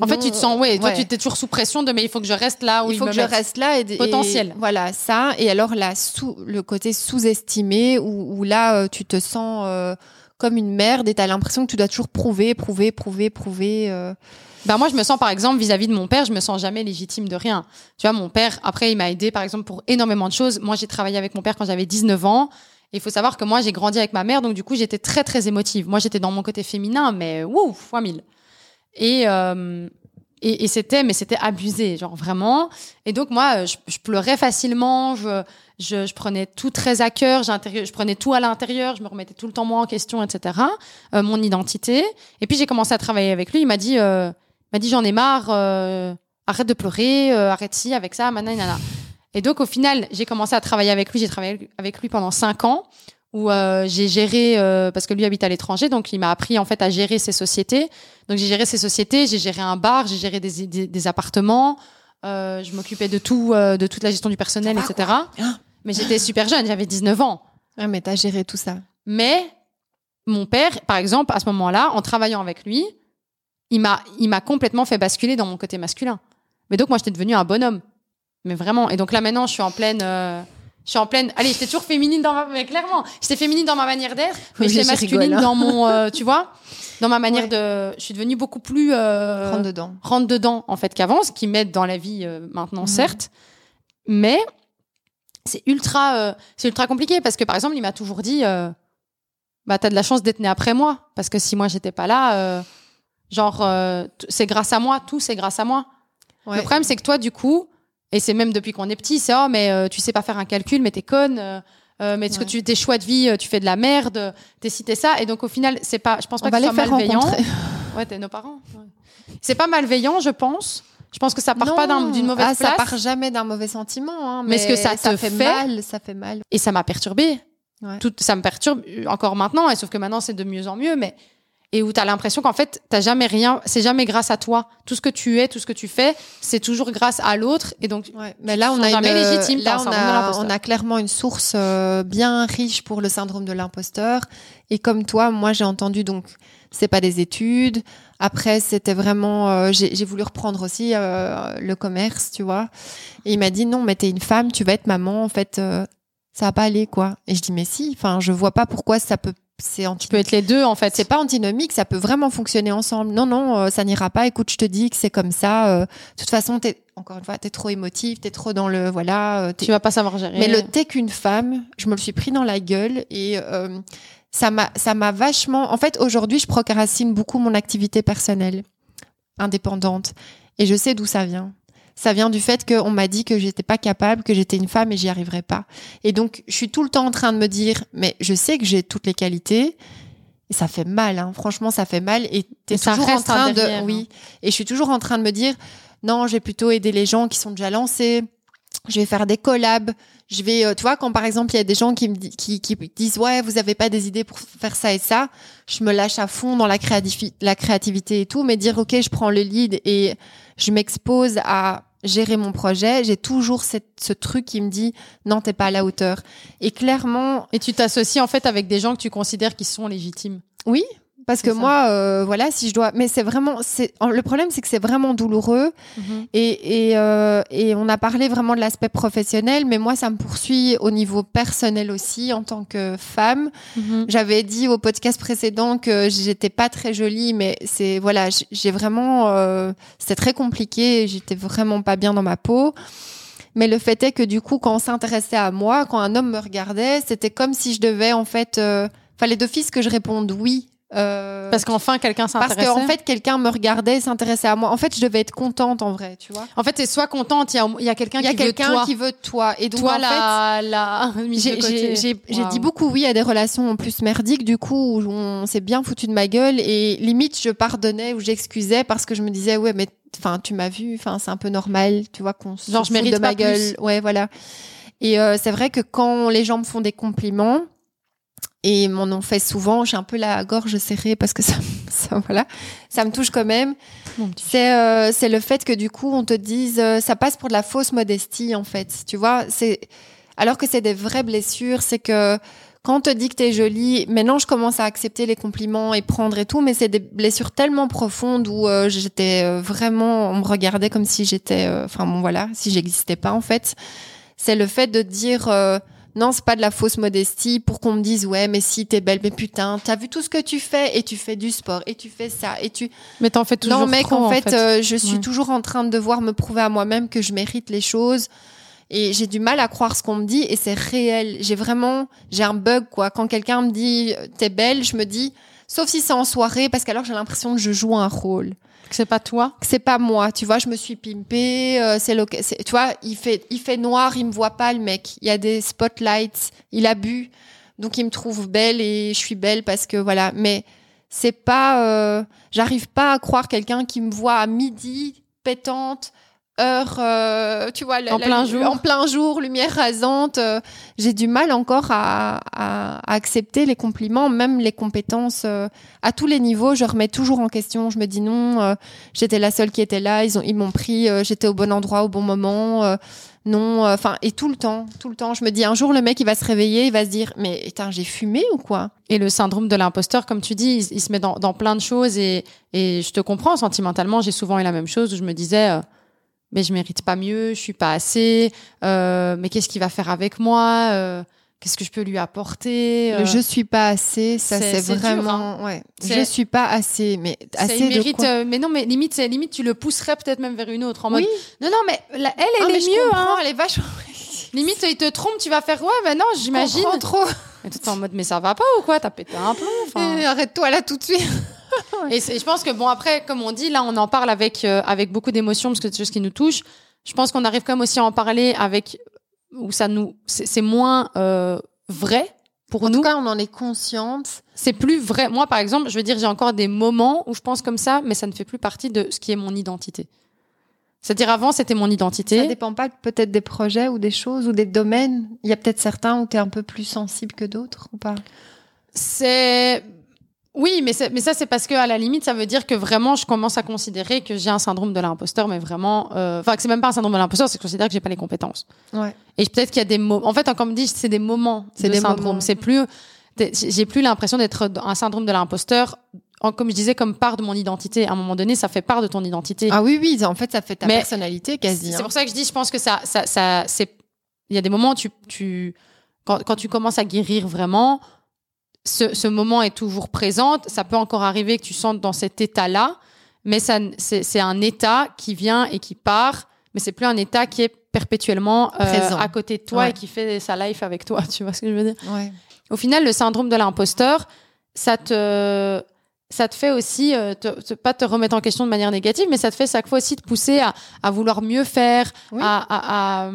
en fait tu te sens ouais, toi tu t'es toujours sous pression de mais il faut que je reste là où il faut me que je reste là et, et- Potentiel. voilà ça et alors là sous le côté sous-estimé où, où là euh, tu te sens euh, comme une merde et t'as l'impression que tu dois toujours prouver prouver prouver prouver euh. Bah moi je me sens par exemple vis-à-vis de mon père, je me sens jamais légitime de rien. Tu vois mon père après il m'a aidé par exemple pour énormément de choses. Moi j'ai travaillé avec mon père quand j'avais 19 ans. Il faut savoir que moi j'ai grandi avec ma mère donc du coup j'étais très très émotive. Moi j'étais dans mon côté féminin mais wouh fois mille. Et euh, et, et c'était mais c'était abusé genre vraiment. Et donc moi je, je pleurais facilement, je Je, je prenais tout très à cœur. Je prenais tout à l'intérieur. Je me remettais tout le temps moi en question, etc. Euh, mon identité. Et puis j'ai commencé à travailler avec lui. Il m'a dit, euh, m'a dit j'en ai marre. euh, arrête de pleurer. euh, arrête ci avec ça. Manana. Et donc au final, j'ai commencé à travailler avec lui. J'ai travaillé avec lui pendant cinq ans où euh, j'ai géré euh, parce que lui habite à l'étranger, donc il m'a appris en fait à gérer ses sociétés. Donc j'ai géré ses sociétés, j'ai géré un bar, j'ai géré des, des, des appartements, euh, je m'occupais de tout, euh, de toute la gestion du personnel, etc. Hein Mais j'étais super jeune, j'avais 19 ans. Ah, mais t'as géré tout ça. Mais mon père, par exemple, à ce moment-là, en travaillant avec lui, il m'a, il m'a complètement fait basculer dans mon côté masculin. Mais donc moi, j'étais devenue un bonhomme. Mais vraiment. Et donc là, maintenant, je suis en pleine. euh, je suis en pleine. Allez, j'étais toujours féminine dans ma. Mais clairement, j'étais féminine dans ma manière d'être, mais Oui, j'étais masculine rigole, hein. dans mon. euh, tu vois, dans ma manière Ouais. de. Je suis devenue beaucoup plus. euh, Prendre dedans. rentre dedans en fait qu'avant, ce qui m'aide dans la vie euh, maintenant Mhm. certes, mais c'est ultra euh, c'est ultra compliqué parce que par exemple il m'a toujours dit euh, bah t'as de la chance d'être né après moi parce que si moi j'étais pas là euh, genre euh, c'est grâce à moi tout c'est grâce à moi Ouais. le problème c'est que toi du coup et c'est même depuis qu'on est petit c'est oh mais tu sais pas faire un calcul mais t'es conne euh, mais est-ce que tu tes choix de vie tu fais de la merde t'es cité ça et donc au final c'est pas je pense On pas va que ce faire malveillant. Ouais, t'es nos parents. ouais. C'est pas malveillant, je pense. Je pense que ça part pas d'une mauvaise ah, place. ça part jamais d'un mauvais sentiment. hein, Mais est-ce que ça te fait, fait mal Ça fait mal. Et ça m'a perturbée. Ouais. Tout, ça me perturbe euh, encore maintenant, et sauf que maintenant c'est de mieux en mieux. Mais et où t'as l'impression qu'en fait t'as jamais rien, c'est jamais grâce à toi. Tout ce que tu es, tout ce que tu fais, c'est toujours grâce à l'autre. Et donc Ouais, mais là, on a, une, jamais légitimes, là, a, on a clairement une source euh, bien riche pour le syndrome de l'imposteur. Et comme toi, moi, j'ai entendu donc, c'est pas des études. Après, c'était vraiment, euh, j'ai voulu reprendre aussi euh, le commerce, tu vois. Et il m'a dit non, mais t'es une femme, tu vas être maman, en fait, euh, ça va pas aller quoi. Et je dis mais si, enfin, je vois pas pourquoi ça peut, c'est anti. tu peux être les deux en fait. C'est pas antinomique, ça peut vraiment fonctionner ensemble. Non, non, euh, ça n'ira pas. Écoute, je te dis que c'est comme ça. euh, de toute façon, t'es, encore une fois, t'es trop émotive, t'es trop dans le, voilà. euh, Tu vas pas savoir gérer. Mais le t'es qu'une femme, je me le suis pris dans la gueule et euh, ça m'a, ça m'a vachement. En fait, aujourd'hui, je procrastine beaucoup mon activité personnelle, indépendante, et je sais d'où ça vient. Ça vient du fait qu'on m'a dit que j'étais pas capable, que j'étais une femme et j'y arriverais pas. Et donc, je suis tout le temps en train de me dire, mais je sais que j'ai toutes les qualités. Et ça fait mal, hein. franchement, ça fait mal. Et t'es toujours en train de, derrière, hein. oui. Et je suis toujours en train de me dire, non, j'ai plutôt aidé les gens qui sont déjà lancés. Je vais faire des collabs. Je vais, euh, tu vois, quand par exemple il y a des gens qui me qui, qui disent ouais, vous avez pas des idées pour faire ça et ça, je me lâche à fond dans la, créativi- la créativité et tout, mais dire ok, je prends le lead et je m'expose à gérer mon projet, j'ai toujours cette, ce truc qui me dit non, t'es pas à la hauteur. Et clairement, Et tu t'associes en fait avec des gens que tu considères qui sont légitimes. oui, parce que ça. moi, euh, voilà, si je dois, mais c'est vraiment, c'est le problème, c'est que c'est vraiment douloureux. Et, et, euh, et on a parlé vraiment de l'aspect professionnel, mais moi, ça me poursuit au niveau personnel aussi en tant que femme. J'avais dit au podcast précédent que j'étais pas très jolie, mais c'est voilà, j'ai vraiment, euh, c'était très compliqué. J'étais vraiment pas bien dans ma peau. Mais le fait est que du coup, quand on s'intéressait à moi, quand un homme me regardait, c'était comme si je devais en fait, euh, fallait d'office que je réponde oui. Euh, Parce qu'enfin quelqu'un parce s'intéresse. qu'en fait, quelqu'un me regardait, s'intéressait à moi. En fait, je devais être contente en vrai, tu vois. en fait, t'es soit contente, il y a, y a quelqu'un Il y a qui toi. qui veut toi. Et donc, toi en fait, la, la mise de j'ai- Waouh. dit beaucoup oui à des relations en plus merdiques, du coup, où on s'est bien foutu de ma gueule et limite, je pardonnais ou j'excusais parce que je me disais, ouais, mais enfin, tu m'as vu, enfin, c'est un peu normal, tu vois, qu'on se Genre, je fout mérite de ma gueule. Ouais, voilà. Et euh, c'est vrai que quand les gens me font des compliments, et m'en ont fait souvent, j'ai un peu la gorge serrée parce que ça, ça, voilà, ça me touche quand même. C'est euh, c'est le fait que du coup on te dise euh, ça passe pour de la fausse modestie en fait. Tu vois, c'est alors que c'est des vraies blessures, c'est que quand on te dit que t'es jolie, maintenant je commence à accepter les compliments et prendre et tout, mais c'est des blessures tellement profondes où euh, j'étais euh, vraiment, on me regardait comme si j'étais, euh, enfin bon voilà, si j'existais pas en fait. C'est le fait de dire euh, non, c'est pas de la fausse modestie pour qu'on me dise ouais, mais si t'es belle, mais putain, t'as vu tout ce que tu fais et tu fais du sport et tu fais ça et tu Mais t'en fais toujours non, mec, trop, en fait, euh, je suis Ouais. toujours en train de devoir me prouver à moi-même que je mérite les choses. Et j'ai du mal à croire ce qu'on me dit et c'est réel. J'ai vraiment, j'ai un bug, quoi. Quand quelqu'un me dit, t'es belle, je me dis, sauf si c'est en soirée, parce qu'alors j'ai l'impression que je joue un rôle. Que c'est pas toi? Que c'est pas moi. Tu vois, je me suis pimpée, euh, c'est c'est- tu vois, il fait, il fait noir, il me voit pas, le mec. Il y a des spotlights, il a bu. Donc il me trouve belle et je suis belle parce que voilà. Mais c'est pas, euh, j'arrive pas à croire quelqu'un qui me voit à midi, pétante, heure, euh, tu vois, la- En la- plein jour. en plein jour, lumière rasante. euh, j'ai du mal encore à, à- à accepter les compliments, même les compétences euh, à tous les niveaux. Je remets toujours en question. Je me dis non, j'étais la seule qui était là. Ils ont, ils m'ont pris. j'étais au bon endroit au bon moment. non, enfin et tout le temps, tout le temps. Je me dis un jour le mec il va se réveiller, il va se dire mais putain j'ai fumé ou quoi? Et le syndrome de l'imposteur, comme tu dis, il, il se met dans, dans plein de choses et, et je te comprends sentimentalement. J'ai souvent eu la même chose où je me disais, mais je mérite pas mieux, je suis pas assez, euh, mais qu'est-ce qu'il va faire avec moi euh, Qu'est-ce que je peux lui apporter euh, Le je suis pas assez, ça c'est- dur, vraiment ouais. C'est- Je suis pas assez, mais assez il de mérite, quoi euh, mais non, mais limite, c'est limite, tu le pousserais peut-être même vers une autre en mode, Oui. non, non, mais la- elle, elle Ah, est mieux, hein. Elle est vachement. Limite, il te trompe, tu vas faire, ouais, mais non, j'imagine. Trop. Et t'es en mode, mais ça va pas ou quoi? T'as pété un plomb Arrête-toi là tout de suite. Et je pense que bon après, comme on dit, là on en parle avec euh, avec beaucoup d'émotions parce que c'est des choses qui nous touchent. Je pense qu'on arrive quand même aussi à en parler avec où ça nous c'est moins euh, vrai pour En nous. tout cas, on en est consciente. C'est plus vrai. Moi par exemple, je veux dire, j'ai encore des moments où je pense comme ça, mais ça ne fait plus partie de ce qui est mon identité. C'est-à-dire avant c'était mon Ça identité. dépend pas peut-être des projets ou des choses ou des domaines. Il y a peut-être certains où tu es un peu plus sensible que d'autres ou pas? C'est oui, mais, mais ça, c'est parce que à la limite, ça veut dire que vraiment, je commence à considérer que j'ai un syndrome de l'imposteur, mais vraiment, euh, enfin, que c'est même pas un syndrome de l'imposteur, c'est que je considère que j'ai pas les compétences. Ouais. Et peut-être qu'il y a des mots. En fait, hein, comme dit, c'est des moments C'est de des syndrome. moments. C'est plus. J'ai plus l'impression d'être un syndrome de l'imposteur. Comme je disais, comme part de mon identité. À un moment donné, ça fait part de ton identité. Ah oui, oui, en fait, ça fait ta Mais personnalité quasi. C'est hein. pour ça que je dis, je pense que ça, ça, ça c'est. Il y a des moments où tu, tu quand, quand tu commences à guérir vraiment, ce, ce moment est toujours présent. Ça peut encore arriver que tu sentes dans cet état-là, mais ça, c'est c'est un état qui vient et qui part, mais c'est plus un état qui est perpétuellement euh, Présent. à côté de toi Ouais. et qui fait sa life avec toi. Tu vois ce que je veux dire? Ouais. Au final, le syndrome de l'imposteur, ça te ça te fait aussi euh, te- te- pas te remettre en question de manière négative, mais ça te fait chaque fois aussi te pousser à, à vouloir mieux faire, Oui. à, à, à,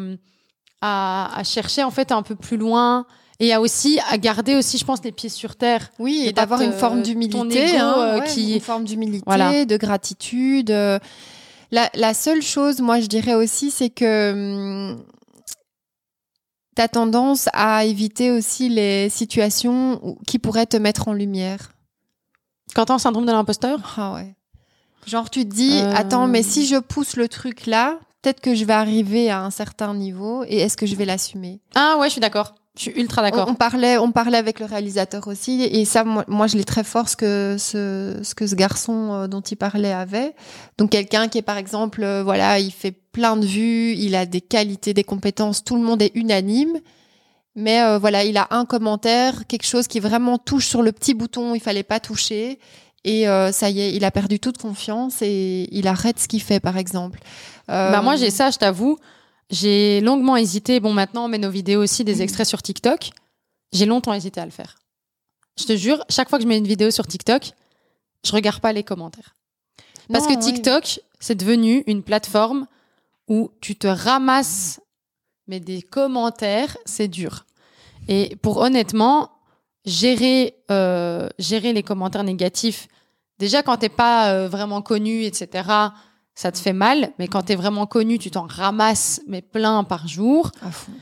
à- à chercher en fait un peu plus loin et à aussi à garder aussi, je pense, les pieds sur terre. Oui, Et d'avoir une forme d'humilité, hein, euh, ouais, qui- une forme d'humilité, Voilà. de gratitude. euh. La, la seule chose, moi, je dirais aussi, c'est que hum, t'as tendance à éviter aussi les situations qui pourraient te mettre en lumière. Quand t'as un syndrome de l'imposteur, Ah ouais. Genre, tu te dis, Euh. attends, mais si je pousse le truc là, peut-être que je vais arriver à un certain niveau et est-ce que je vais l'assumer? Ah ouais, je suis d'accord. Je suis ultra d'accord. On, on parlait, on parlait avec le réalisateur aussi, et ça, moi, moi, je l'ai très fort ce que ce, ce que ce garçon euh, dont il parlait avait. Donc quelqu'un qui est par exemple, euh, voilà, il fait plein de vues, il a des qualités, des compétences, tout le monde est unanime. Mais euh, voilà, il a un commentaire, quelque chose qui vraiment touche sur le petit bouton où il fallait pas toucher. Et euh, ça y est, il a perdu toute confiance et il arrête ce qu'il fait, par exemple. Euh, Bah moi j'ai ça, je t'avoue. J'ai longuement hésité. Bon maintenant on met nos vidéos aussi des extraits sur TikTok. J'ai longtemps hésité à le faire. Je te jure, chaque fois que je mets une vidéo sur TikTok, je regarde pas les commentaires. Parce non, que oui. TikTok, c'est devenu une plateforme où tu te ramasses, mais des commentaires, c'est dur. Et pour honnêtement, gérer, euh, gérer les commentaires négatifs, déjà quand t'es pas euh, vraiment connu, etc., ça te fait mal. Mais quand t'es vraiment connu, tu t'en ramasses, mais plein par jour. À fond.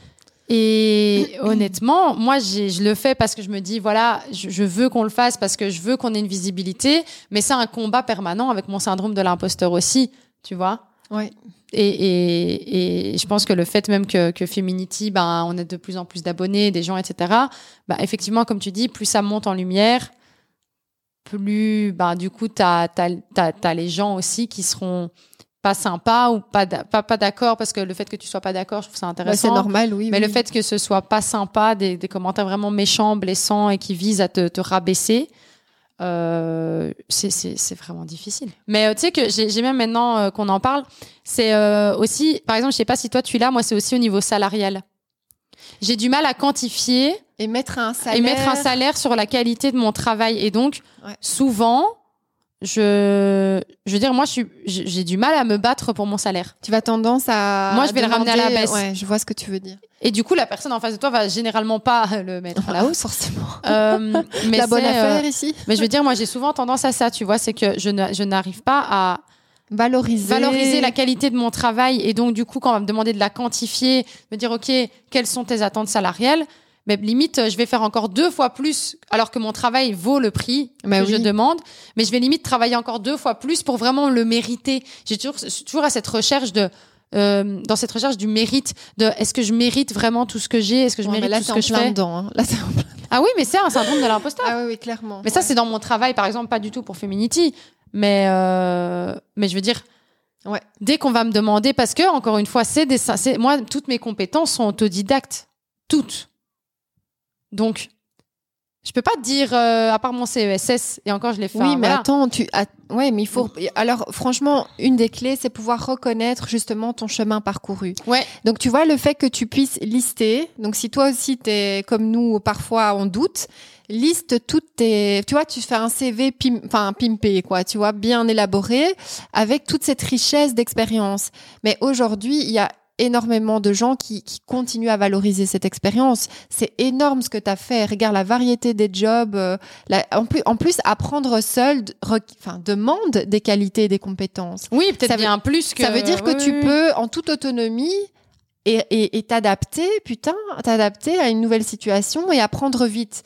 Et honnêtement, moi, je le fais parce que je me dis, voilà, je, je veux qu'on le fasse parce que je veux qu'on ait une visibilité, mais c'est un combat permanent avec mon syndrome de l'imposteur aussi, tu vois. Ouais. Et, et, et je pense que le fait même que, que Feminity, ben, on a de plus en plus d'abonnés, des gens, etc., ben, effectivement, comme tu dis, plus ça monte en lumière, plus, ben, du coup, tu as, les gens aussi qui seront pas sympas ou pas, pas, pas d'accord parce que le fait que tu sois pas d'accord, je trouve ça Ouais, intéressant. c'est normal, oui. Mais oui. le fait que ce soit pas sympa, des, des commentaires vraiment méchants, blessants et qui visent à te, te rabaisser, euh, c'est- c'est c'est vraiment difficile. Mais euh, tu sais que j'ai j'ai même maintenant euh, qu'on en parle, c'est euh, aussi, par exemple, je sais pas si toi tu l'as, moi c'est aussi au niveau salarial. J'ai du mal à quantifier Et mettre un salaire. et mettre un salaire sur la qualité de mon travail. Et donc, Ouais. souvent, je, je veux dire, moi, j'ai du mal à me battre pour mon salaire. Tu vas tendance à. Moi, je vais le ramener à la demander- baisse. Ouais, je vois ce que tu veux dire. Et du coup, la personne en face de toi va généralement pas le mettre à la hausse. forcément. Euh, mais la bonne euh, affaire ici. mais je veux dire, moi, j'ai souvent tendance à ça, tu vois, c'est que je n'arrive pas à Valoriser. valoriser la qualité de mon travail. Et donc, du coup, quand on va me demander de la quantifier, me dire, OK, quelles sont tes attentes salariales? Mais limite, je vais faire encore deux fois plus, alors que mon travail vaut le prix Bah que je demande. Mais je vais limite travailler encore deux fois plus pour vraiment le mériter. J'ai toujours, je suis toujours à cette recherche de, euh, dans cette recherche du mérite, de est-ce que je mérite vraiment tout ce que j'ai, est-ce que je Ouais, mérite là, tout ce que je fais? dedans. hein. Là, en Ah oui, mais c'est un syndrome de l'imposteur. Ah oui, oui, clairement. Mais ça, c'est dans mon travail, par exemple, pas du tout pour Feminity. Mais, euh, mais je veux dire, Ouais. dès qu'on va me demander, parce que, encore une fois, c'est des, c'est, moi, toutes mes compétences sont autodidactes. Toutes. Donc, je peux pas te dire, euh, à part mon CESS, et encore, je l'ai fait. Oui, hein, mais voilà. attends, tu. att- Ouais, mais il faut. Alors, franchement, une des clés, c'est pouvoir reconnaître justement ton chemin parcouru. Ouais. Donc, tu vois, le fait que tu puisses lister. Donc, si toi aussi, t'es comme nous, parfois, on doute. Liste toutes tes. Tu vois, tu fais un CV, pim... enfin, pimpé, quoi. Tu vois, bien élaboré, avec toute cette richesse d'expérience. Mais aujourd'hui, il y a énormément de gens qui, qui continuent à valoriser cette expérience. C'est énorme ce que tu as fait. Regarde la variété des jobs. euh, la- en, plus, en plus, apprendre seul enfin, demande des qualités et des compétences. Oui, peut-être veut- bien plus que. Ça veut dire que tu oui, peux, en toute autonomie, et et- et t'adapter, putain, t'adapter à une nouvelle situation et apprendre vite.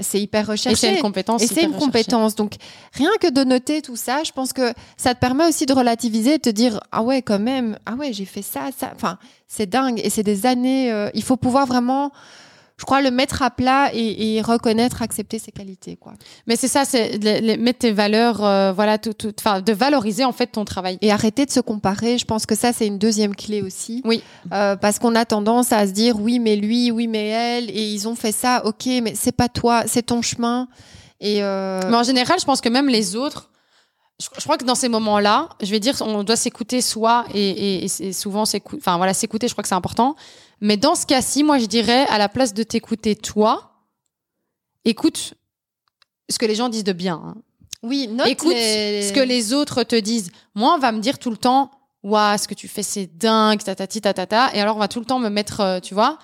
C'est hyper Et recherché. c'est une compétence. Et c'est une recherchée. compétence. Donc, rien que de noter tout ça, je pense que ça te permet aussi de relativiser, de te dire, ah ouais, quand même, ah ouais, j'ai fait ça, ça. Enfin, c'est dingue. Et c'est des années. euh, il faut pouvoir vraiment, je crois, le mettre à plat et, et reconnaître, accepter ses qualités, quoi. Mais c'est ça, c'est mettre tes valeurs, euh, voilà, tout, tout, de valoriser en fait ton travail. Et arrêter de se comparer. Je pense que ça, c'est une deuxième clé aussi. Oui. Euh, parce qu'on a tendance à se dire, oui, mais lui, oui, mais elle, et ils ont fait ça, ok, mais c'est pas toi, c'est ton chemin. Et euh, Mais en général, je pense que même les autres, je, je crois que dans ces moments-là, je vais dire, on doit s'écouter soi et, et, et c'est souvent s'écouter. Enfin voilà, s'écouter, je crois que c'est important. Mais dans ce cas-ci, moi, je dirais, à la place de t'écouter toi, écoute ce que les gens disent de bien. hein. oui, note Écoute les- ce que les autres te disent. Moi, on va me dire tout le temps, waouh, ce que tu fais, c'est dingue, tatati, tatata. Et alors, on va tout le temps me mettre, euh, tu vois.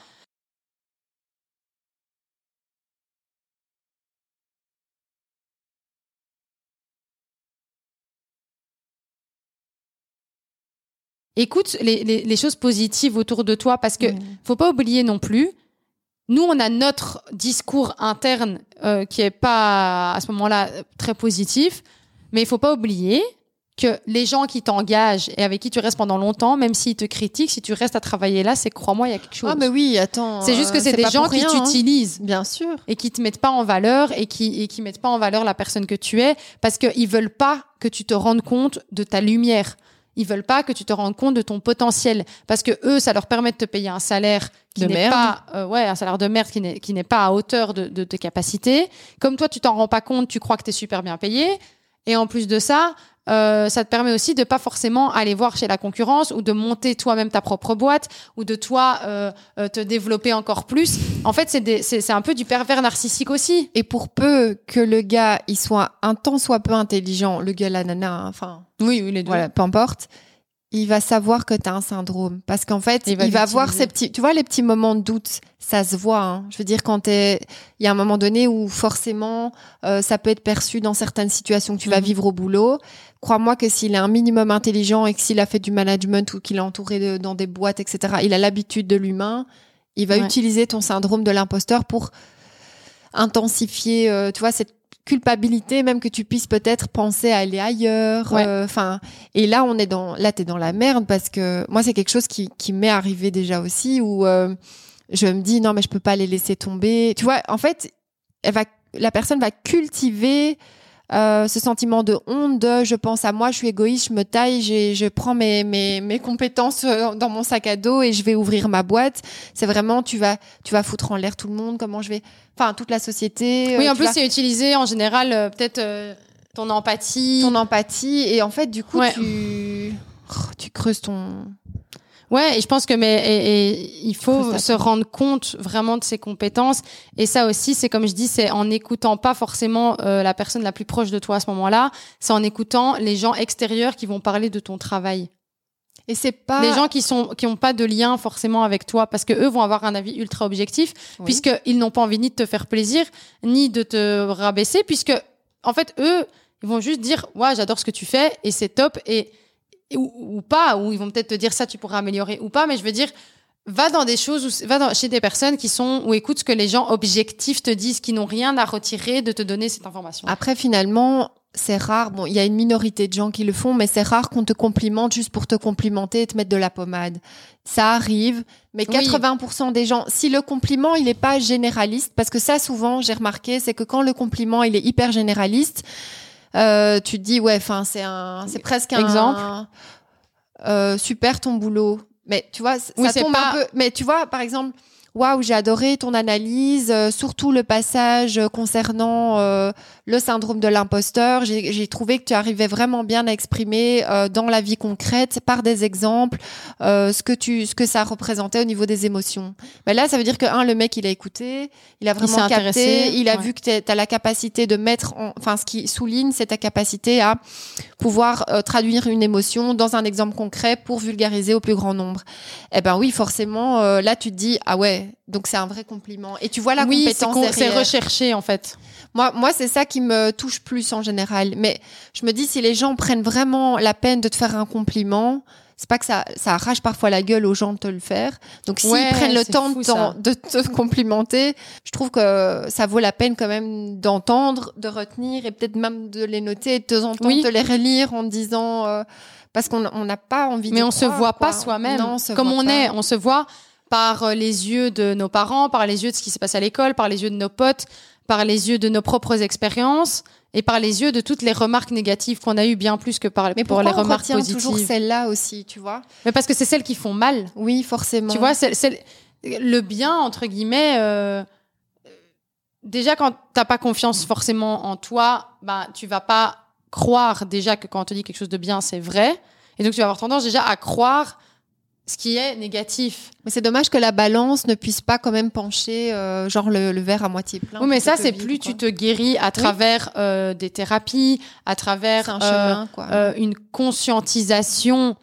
Écoute les, les, les choses positives autour de toi parce que Mm. faut pas oublier non plus. Nous, on a notre discours interne euh, qui est pas à ce moment-là euh, très positif, mais il faut pas oublier que les gens qui t'engagent et avec qui tu restes pendant longtemps, même s'ils te critiquent, si tu restes à travailler là, c'est crois-moi, il y a quelque chose. Ah, mais oui, attends. c'est juste que euh, c'est des gens qui hein. t'utilisent Bien sûr. et qui te mettent pas en valeur et qui et qui mettent pas en valeur la personne que tu es parce qu'ils veulent pas que tu te rendes compte de ta lumière. Ils veulent pas que tu te rendes compte de ton potentiel parce que eux, ça leur permet de te payer un salaire qui De n'est merde. pas euh, ouais un salaire de merde qui n'est qui n'est pas à hauteur de, de tes capacités. Comme toi, tu t'en rends pas compte, tu crois que tu es super bien payé et en plus de ça. Euh, ça te permet aussi de pas forcément aller voir chez la concurrence ou de monter toi-même ta propre boîte ou de toi euh, euh, te développer encore plus. En fait, c'est un peu du pervers narcissique aussi. Et pour peu que le gars, il soit un tant soit peu intelligent, le gars, la nana, hein, enfin, Oui, oui, les deux. voilà, peu importe, il va savoir que tu as un syndrome. Parce qu'en fait, Il il va voir ces petits, tu vois, les petits moments de doute, ça se voit. hein. Je veux dire, quand t'es, il y a un moment donné où forcément, euh, ça peut être perçu dans certaines situations que tu vas Mhm. vivre au boulot. Crois-moi que s'il est un minimum intelligent et que s'il a fait du management ou qu'il est entouré de, dans des boîtes, etc., il a l'habitude de l'humain, il va Ouais. utiliser ton syndrome de l'imposteur pour intensifier, euh, tu vois, cette culpabilité, même que tu puisses peut-être penser à aller ailleurs. Ouais. euh, Enfin, et là, on est dans, là, t'es dans la merde parce que moi, c'est quelque chose qui, qui m'est arrivé déjà aussi où euh, je me dis non, mais je peux pas les laisser tomber. Tu vois, en fait, elle va, la personne va cultiver euh, ce sentiment de honte, de je pense à moi, je suis égoïste, je me taille, j'ai- je prends mes, mes, mes compétences euh, dans mon sac à dos et je vais ouvrir ma boîte. C'est vraiment, tu vas, tu vas foutre en l'air tout le monde, comment je vais, enfin, toute la société. Oui, euh, en tu plus, vas- c'est utilisé en général, euh, peut-être euh, ton empathie. ton empathie et en fait, du coup, Ouais. tu, oh, tu creuses ton. Ouais, et je pense que mais et, et il faut se rendre compte vraiment de ses compétences. Et ça aussi, c'est comme je dis, c'est en n'écoutant pas forcément euh, la personne la plus proche de toi à ce moment-là, c'est en écoutant les gens extérieurs qui vont parler de ton travail. Et c'est pas. Les gens qui sont qui ont pas de lien forcément avec toi, parce que eux vont avoir un avis ultra objectif, Oui. puisqu'ils n'ont pas envie ni de te faire plaisir, ni de te rabaisser, puisque en fait eux, ils vont juste dire ouais j'adore ce que tu fais et c'est top et- ou, ou pas, ou ils vont peut-être te dire ça tu pourras améliorer ou pas, mais je veux dire va dans des choses où, va dans, chez des personnes qui sont ou écoute ce que les gens objectifs te disent, qui n'ont rien à retirer de te donner cette information. Après, finalement, c'est rare. Bon, il y a une minorité de gens qui le font, mais c'est rare qu'on te complimente juste pour te complimenter et te mettre de la pommade. Ça arrive, mais Oui. 80% des gens, si le compliment, il n'est pas généraliste, parce que ça, souvent, j'ai remarqué, c'est que quand le compliment, il est hyper généraliste, euh, tu te dis, ouais, enfin, c'est un, c'est presque un Exemple euh, super ton boulot. Mais tu vois, Oui, ça tombe pas- un peu. Mais tu vois, par exemple, waouh, j'ai adoré ton analyse, euh, surtout le passage euh, concernant euh, le syndrome de l'imposteur. J'ai trouvé que tu arrivais vraiment bien à exprimer euh, dans la vie concrète, par des exemples, euh, ce que tu, ce que ça représentait au niveau des émotions. Mais là, ça veut dire que un, le mec, il a écouté, il a vraiment intéressé, capté, il a ouais. vu que tu as la capacité de mettre, en, enfin, ce qui souligne, c'est ta capacité à pouvoir euh, traduire une émotion dans un exemple concret pour vulgariser au plus grand nombre. Eh ben oui, forcément, euh, là tu te dis ah ouais, donc c'est un vrai compliment. Et tu vois la oui, compétence con- c'est derrière. recherché en fait. Moi, moi c'est ça qui me touche plus en général. Mais je me dis si les gens prennent vraiment la peine de te faire un compliment. C'est pas que ça, ça arrache parfois la gueule aux gens de te le faire. Donc s'ils Ouais, prennent le temps fou, de, te complimenter, je trouve que ça vaut la peine quand même d'entendre, de retenir et peut-être même de les noter et de temps en temps Oui. de les relire en disant euh, parce qu'on on n'a pas envie. Mais on se croire, voit quoi. pas soi-même se comme voit on pas. est. On se voit par euh, les yeux de nos parents, par les yeux de ce qui s'est passé à l'école, par les yeux de nos potes, par les yeux de nos propres expériences et par les yeux de toutes les remarques négatives qu'on a eues bien plus que par Mais pour les on remarques retient toujours positives. celle-là aussi, tu vois? Mais parce que c'est celles qui font mal. Oui, forcément. Tu vois, c'est le bien entre guillemets. euh, déjà, quand t'as pas confiance forcément en toi, ben tu vas pas croire déjà que quand on te dit quelque chose de bien, c'est vrai. Et donc tu vas avoir tendance déjà à croire ce qui est négatif. Mais c'est dommage que la balance ne puisse pas quand même pencher, euh, genre le, le verre à moitié plein. Oui, mais ça, c'est plus quoi. tu te guéris à travers euh, des thérapies, à travers un euh, chemin, quoi. une conscientisation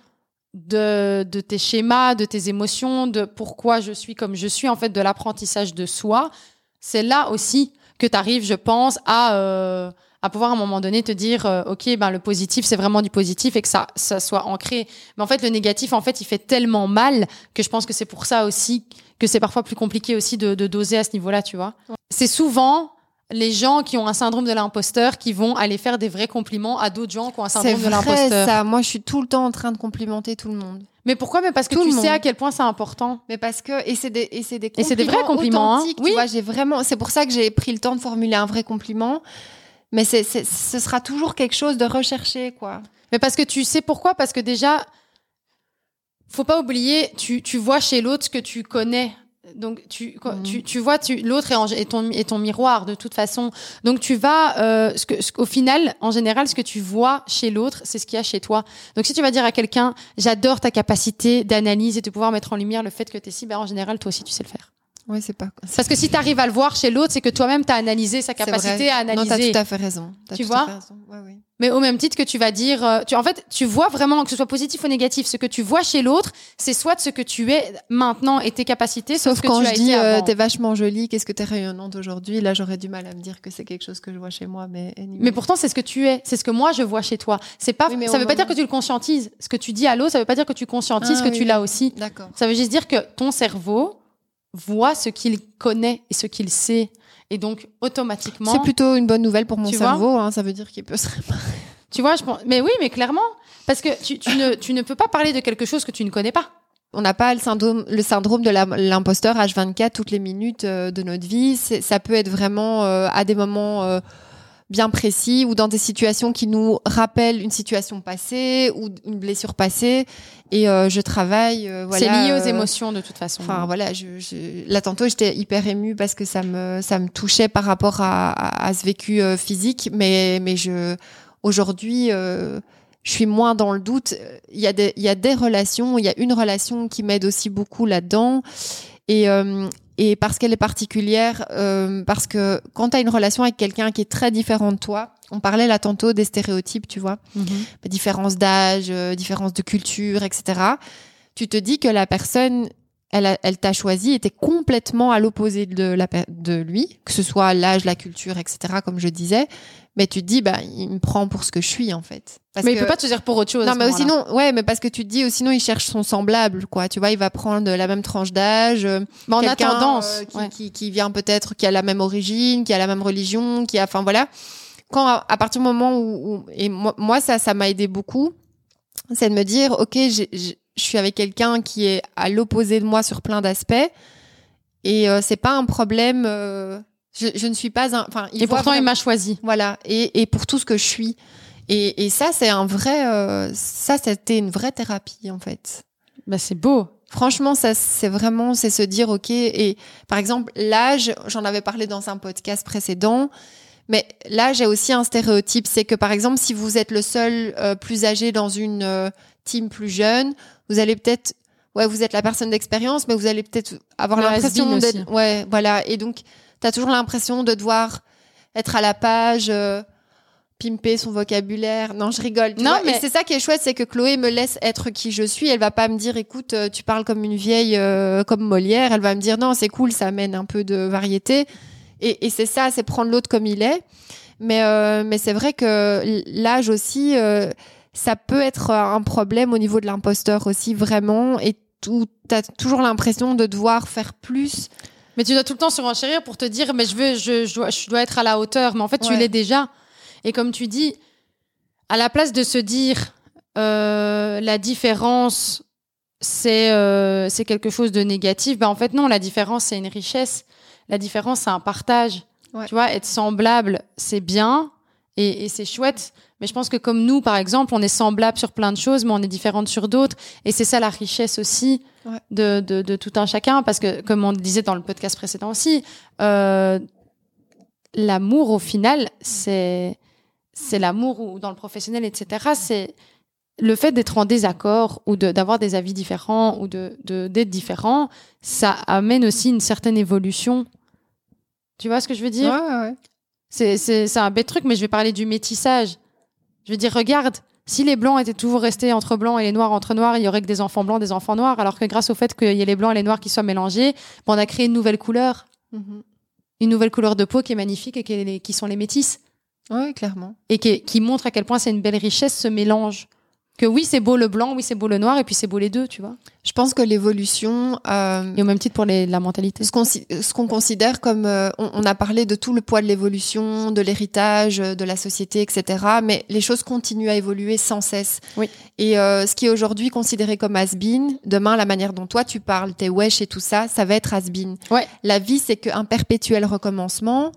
de, de tes schémas, de tes émotions, de pourquoi je suis comme je suis, en fait, de l'apprentissage de soi. C'est là aussi que tu arrives, je pense, à, à pouvoir à un moment donné te dire, euh, OK, ben, le positif, c'est vraiment du positif et que ça, ça soit ancré. Mais en fait, le négatif, en fait, il fait tellement mal que je pense que c'est pour ça aussi que c'est parfois plus compliqué aussi de, de doser à ce niveau-là, tu vois. C'est souvent les gens qui ont un syndrome de l'imposteur qui vont aller faire des vrais compliments à d'autres gens qui ont un C'est syndrome de l'imposteur. ça. Moi, je suis tout le temps en train de complimenter tout le monde. Mais pourquoi? Mais parce que Tout tu sais à quel point c'est important. Mais parce que et c'est des et c'est des Et c'est des vrais compliments, hein. Oui. Tu vois, j'ai vraiment. C'est pour ça que j'ai pris le temps de formuler un vrai compliment. Mais c'est c'est ce sera toujours quelque chose de recherché, quoi. Mais parce que tu sais pourquoi? Parce que déjà, faut pas oublier, tu, tu vois chez l'autre ce que tu connais. Donc tu, Mhm. tu, tu vois, tu, l'autre est, en- est ton, est ton miroir de toute façon. Donc tu vas, euh, ce que, ce- au final, en général, ce que tu vois chez l'autre, c'est ce qu'il y a chez toi. Donc si tu vas dire à quelqu'un, j'adore ta capacité d'analyse et de pouvoir mettre en lumière le fait que tu es si, ben, en général, toi aussi, tu sais le faire. Ouais, c'est pas. Parce que si tu arrives à le voir chez l'autre, c'est que toi-même, tu as analysé sa capacité à Non, t'as analyser. tout à fait raison. T'as Tu tout vois à fait raison. Ouais, ouais. Mais au même titre que tu vas dire, euh, tu, en fait, tu vois vraiment que ce soit positif ou négatif, ce que tu vois chez l'autre, c'est soit ce que tu es maintenant et tes capacités, sauf, Sauf que quand tu je as dis euh, t'es vachement jolie, qu'est-ce que t'es rayonnante aujourd'hui, là j'aurais du mal à me dire que c'est quelque chose que je vois chez moi, mais anyway. Mais pourtant, c'est ce que tu es, c'est ce que moi je vois chez toi. C'est pas, Oui, mais ça veut pas dire que tu le conscientises. Ce que tu dis à l'autre, ça veut pas dire que tu conscientises Ah, que oui, tu l'as oui. aussi. D'accord. Ça veut juste dire que ton cerveau voit ce qu'il connaît et ce qu'il sait, et donc automatiquement. C'est plutôt une bonne nouvelle pour mon cerveau, hein, ça veut dire qu'il peut se réparer. Tu vois, je pense. Mais oui, mais clairement, parce que tu, tu ne, tu ne peux pas parler de quelque chose que tu ne connais pas. On n'a pas le syndrome, le syndrome de l'imposteur H24 toutes les minutes euh, de notre vie. Ça peut être vraiment euh, à des moments euh, bien précis ou dans des situations qui nous rappellent une situation passée ou une blessure passée. Et euh, je travaille. euh, voilà, c'est lié aux euh, émotions de toute façon. Enfin voilà, je, je- là tantôt j'étais hyper émue parce que ça me ça me touchait par rapport à, à, à ce vécu euh, physique, mais mais je aujourd'hui euh, je suis moins dans le doute. Il y a des il y a des relations, il y a une relation qui m'aide aussi beaucoup là-dedans et euh, et parce qu'elle est particulière, euh, parce que quand tu as une relation avec quelqu'un qui est très différent de toi, on parlait là tantôt des stéréotypes, tu vois Mhm. différence d'âge, euh, différence de culture, etc. Tu te dis que la personne, elle, elle t'a choisi, était complètement à l'opposé de, la, de lui, que ce soit l'âge, la culture, etc. Comme je disais. Mais tu te dis, bah, il me prend pour ce que je suis, en fait. Parce mais il que- peut pas te dire pour autre chose. non, mais sinon, ouais, mais parce que tu te dis, ou sinon, il cherche son semblable, quoi. Tu vois, il va prendre la même tranche d'âge. euh, Mais en attendance, euh, qui, ouais. qui, qui vient peut-être, qui a la même origine, qui a la même religion, qui a, enfin voilà. Quand à, à partir du moment où, où- et moi, moi, ça, ça m'a aidé beaucoup, c'est de me dire, ok, j'ai- je suis avec quelqu'un qui est à l'opposé de moi sur plein d'aspects, et euh, c'est pas un problème. euh, je, je ne suis pas un, enfin, il Et pourtant, il m'a choisi. voilà, et, et pour tout ce que je suis. Et, et ça, c'est un vrai, euh, ça, c'était une vraie thérapie en fait. Bah, c'est beau. Franchement, ça, c'est vraiment, c'est se dire, ok. Et par exemple, l'âge, j'en avais parlé dans un podcast précédent, mais l'âge est aussi un stéréotype. C'est que par exemple, si vous êtes le seul euh, plus âgé dans une euh, team plus jeune, vous allez peut-être, ouais, vous êtes la personne d'expérience, mais vous allez peut-être avoir l'impression d'être, ouais, voilà. Et donc, t'as toujours l'impression de devoir être à la page. euh, pimper son vocabulaire. Non, je rigole. tu Non, vois. mais- c'est ça qui est chouette, c'est que Chloé me laisse être qui je suis. Elle va pas me dire, écoute, euh, tu parles comme une vieille, euh, comme Molière. Elle va me dire, non, c'est cool, ça amène un peu de variété. Et, et c'est ça, c'est prendre l'autre comme il est. Mais, euh, mais c'est vrai que l'âge aussi, ça peut être un problème au niveau de l'imposteur aussi, vraiment. Et tu as toujours l'impression de devoir faire plus. Mais tu dois tout le temps surenchérir pour te dire, mais je veux, je, je dois, je dois être à la hauteur. Mais en fait, tu l'es déjà. Et comme tu dis, à la place de se dire, euh, la différence, c'est euh, c'est quelque chose de négatif, ben en fait, non, la différence, c'est une richesse. La différence, c'est un partage. Ouais. Tu vois, être semblable, c'est bien et, et c'est chouette. Mais je pense que comme nous, par exemple, on est semblable sur plein de choses, mais on est différente sur d'autres. Et c'est ça la richesse aussi Ouais. de, de, de tout un chacun. Parce que, comme on le disait dans le podcast précédent aussi, euh, l'amour, au final, c'est c'est l'amour ou dans le professionnel, etc. C'est le fait d'être en désaccord ou de- d'avoir des avis différents ou de d'être différent, ça amène aussi une certaine évolution. Tu vois ce que je veux dire? Ouais. c'est, c'est, c'est un bête truc, mais je vais parler du métissage. Je veux dire, regarde, si les blancs étaient toujours restés entre blancs et les noirs entre noirs, il y aurait que des enfants blancs, des enfants noirs, alors que grâce au fait qu'il y ait les blancs et les noirs qui soient mélangés, ben, on a créé une nouvelle couleur, Mhm. une nouvelle couleur de peau qui est magnifique et qui, est les- qui sont les métis. Ouais, clairement. Et qui, qui montre à quel point c'est une belle richesse, ce mélange. Que oui, c'est beau le blanc, oui, c'est beau le noir, et puis c'est beau les deux, tu vois. Je pense que l'évolution, euh, Et au même titre pour les, la mentalité. ce qu'on ce qu'on considère comme euh, on, on a parlé de tout le poids de l'évolution, de l'héritage, euh, de la société, etc. Mais les choses continuent à évoluer sans cesse. Oui. Et euh, ce qui est aujourd'hui considéré comme has-been, demain la manière dont toi tu parles, tes wesh et tout ça, ça va être has-been. Ouais. La vie c'est qu'un perpétuel recommencement.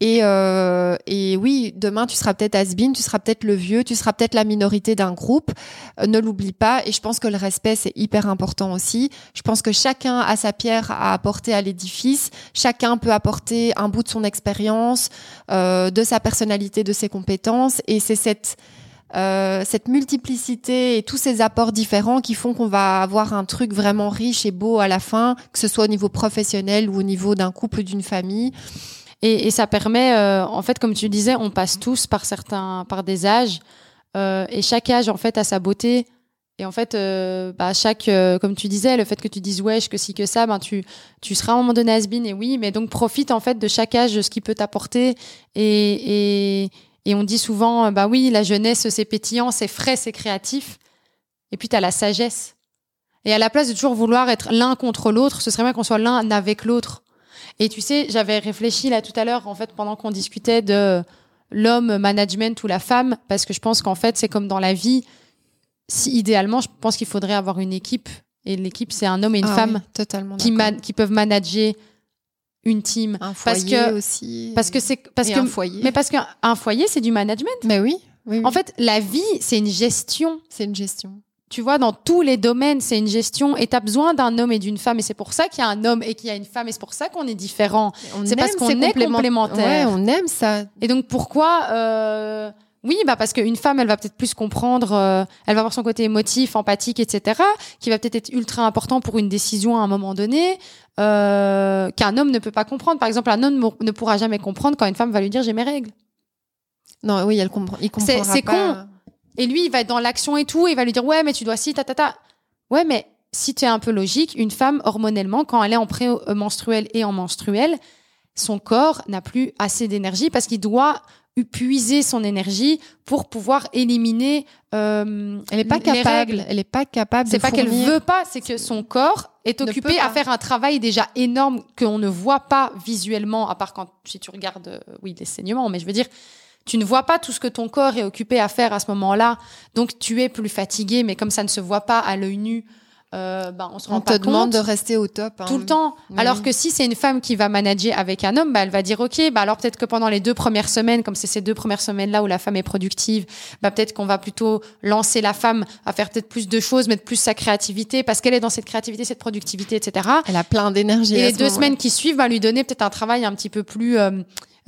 Et, euh, et oui, demain tu seras peut-être has-been, tu seras peut-être le vieux, tu seras peut-être la minorité d'un groupe. Euh, ne l'oublie pas. Et je pense que le respect c'est hyper important aussi. Je pense que chacun a sa pierre à apporter à l'édifice. Chacun peut apporter un bout de son expérience, euh, de sa personnalité, de ses compétences. Et c'est cette euh, cette multiplicité et tous ces apports différents qui font qu'on va avoir un truc vraiment riche et beau à la fin, que ce soit au niveau professionnel ou au niveau d'un couple ou d'une famille. Et, ça permet, euh, en fait, comme tu disais, on passe tous par certains, par des âges, euh, et chaque âge, en fait, a sa beauté. Et en fait, euh, bah, chaque, comme tu disais, le fait que tu dises wesh, que si que ça, ben tu, tu seras à un moment donné has-been, et oui, mais donc profite en fait de chaque âge, de ce qui peut t'apporter. Et, et, on dit souvent, bah oui, la jeunesse, c'est pétillant, c'est frais, c'est créatif. Et puis tu as la sagesse. Et à la place de toujours vouloir être l'un contre l'autre, ce serait bien qu'on soit l'un avec l'autre. Et tu sais, j'avais réfléchi là tout à l'heure, en fait, pendant qu'on discutait de l'homme management ou la femme, parce que je pense qu'en fait, c'est comme dans la vie. Si idéalement, je pense qu'il faudrait avoir une équipe, et l'équipe, c'est un homme et une Ah femme oui, totalement. qui, d'accord. man- qui peuvent manager une team. Un parce foyer que aussi. parce que c'est parce Et que un foyer. mais parce qu'un un foyer c'est du management. Mais oui, oui, oui. En fait, la vie c'est une gestion. c'est une gestion. Tu vois, dans tous les domaines, c'est une gestion et tu as besoin d'un homme et d'une femme. Et c'est pour ça qu'il y a un homme et qu'il y a une femme. Et c'est pour ça qu'on est différents. On C'est parce qu'on est complément- complémentaires. Ouais, on aime ça. Et donc pourquoi euh, Oui, bah parce qu'une femme, elle va peut-être plus comprendre, euh, elle va avoir son côté émotif, empathique, etc., qui va peut-être être ultra important pour une décision à un moment donné, euh, qu'un homme ne peut pas comprendre. Par exemple, un homme ne pourra jamais comprendre quand une femme va lui dire j'ai mes règles. Non, oui, elle comprend. Il C'est- comprendra c'est pas. Et lui, il va être dans l'action et tout, et il va lui dire ouais, mais tu dois si, ta ta ta. Ouais, mais si tu es un peu logique, une femme hormonellement, quand elle est en pré-menstruel et en menstruel, son corps n'a plus assez d'énergie parce qu'il doit puiser son énergie pour pouvoir éliminer. euh, Elle est pas les capable. règles. Elle est pas capable. C'est pas qu'elle veut pas, c'est que son corps est occupé à faire un travail déjà énorme qu'on ne voit pas visuellement, à part quand si tu regardes, euh, oui, les saignements, mais je veux dire, tu ne vois pas tout ce que ton corps est occupé à faire à ce moment-là, donc tu es plus fatigué, mais comme ça ne se voit pas à l'œil nu, euh, ben on se rend On pas te demande compte de rester au top. hein. tout le temps. Oui. Alors que si c'est une femme qui va manager avec un homme, bah, elle va dire ok, bah alors peut-être que pendant les deux premières semaines, comme c'est ces deux premières semaines là où la femme est productive, bah peut-être qu'on va plutôt lancer la femme à faire peut-être plus de choses, mettre plus sa créativité parce qu'elle est dans cette créativité, cette productivité, etc. Elle a plein d'énergie. Et les deux semaines qui suivent, va lui donner peut-être un travail un petit peu plus euh,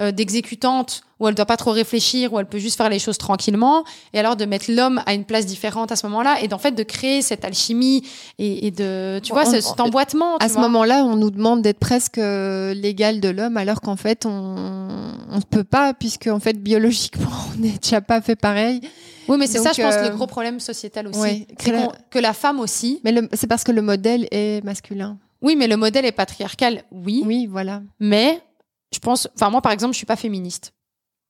euh, d'exécutante où elle doit pas trop réfléchir, où elle peut juste faire les choses tranquillement, et alors de mettre l'homme à une place différente à ce moment-là, et d'en fait de créer cette alchimie et, et de, tu Bon, vois, on- cet emboîtement. À ce moment-là, on nous demande d'être presque euh, l'égal de l'homme, alors qu'en fait, on on ne peut pas, puisque en fait, biologiquement, on n'est déjà pas fait pareil. Oui, mais c'est ça, je pense, euh, le gros problème sociétal aussi. ouais, C'est que la- qu'on- que la femme aussi. Mais le- c'est parce que le modèle est masculin. Oui, mais le modèle est patriarcal, oui. Oui, voilà. Mais je pense, enfin moi par exemple, je suis pas féministe.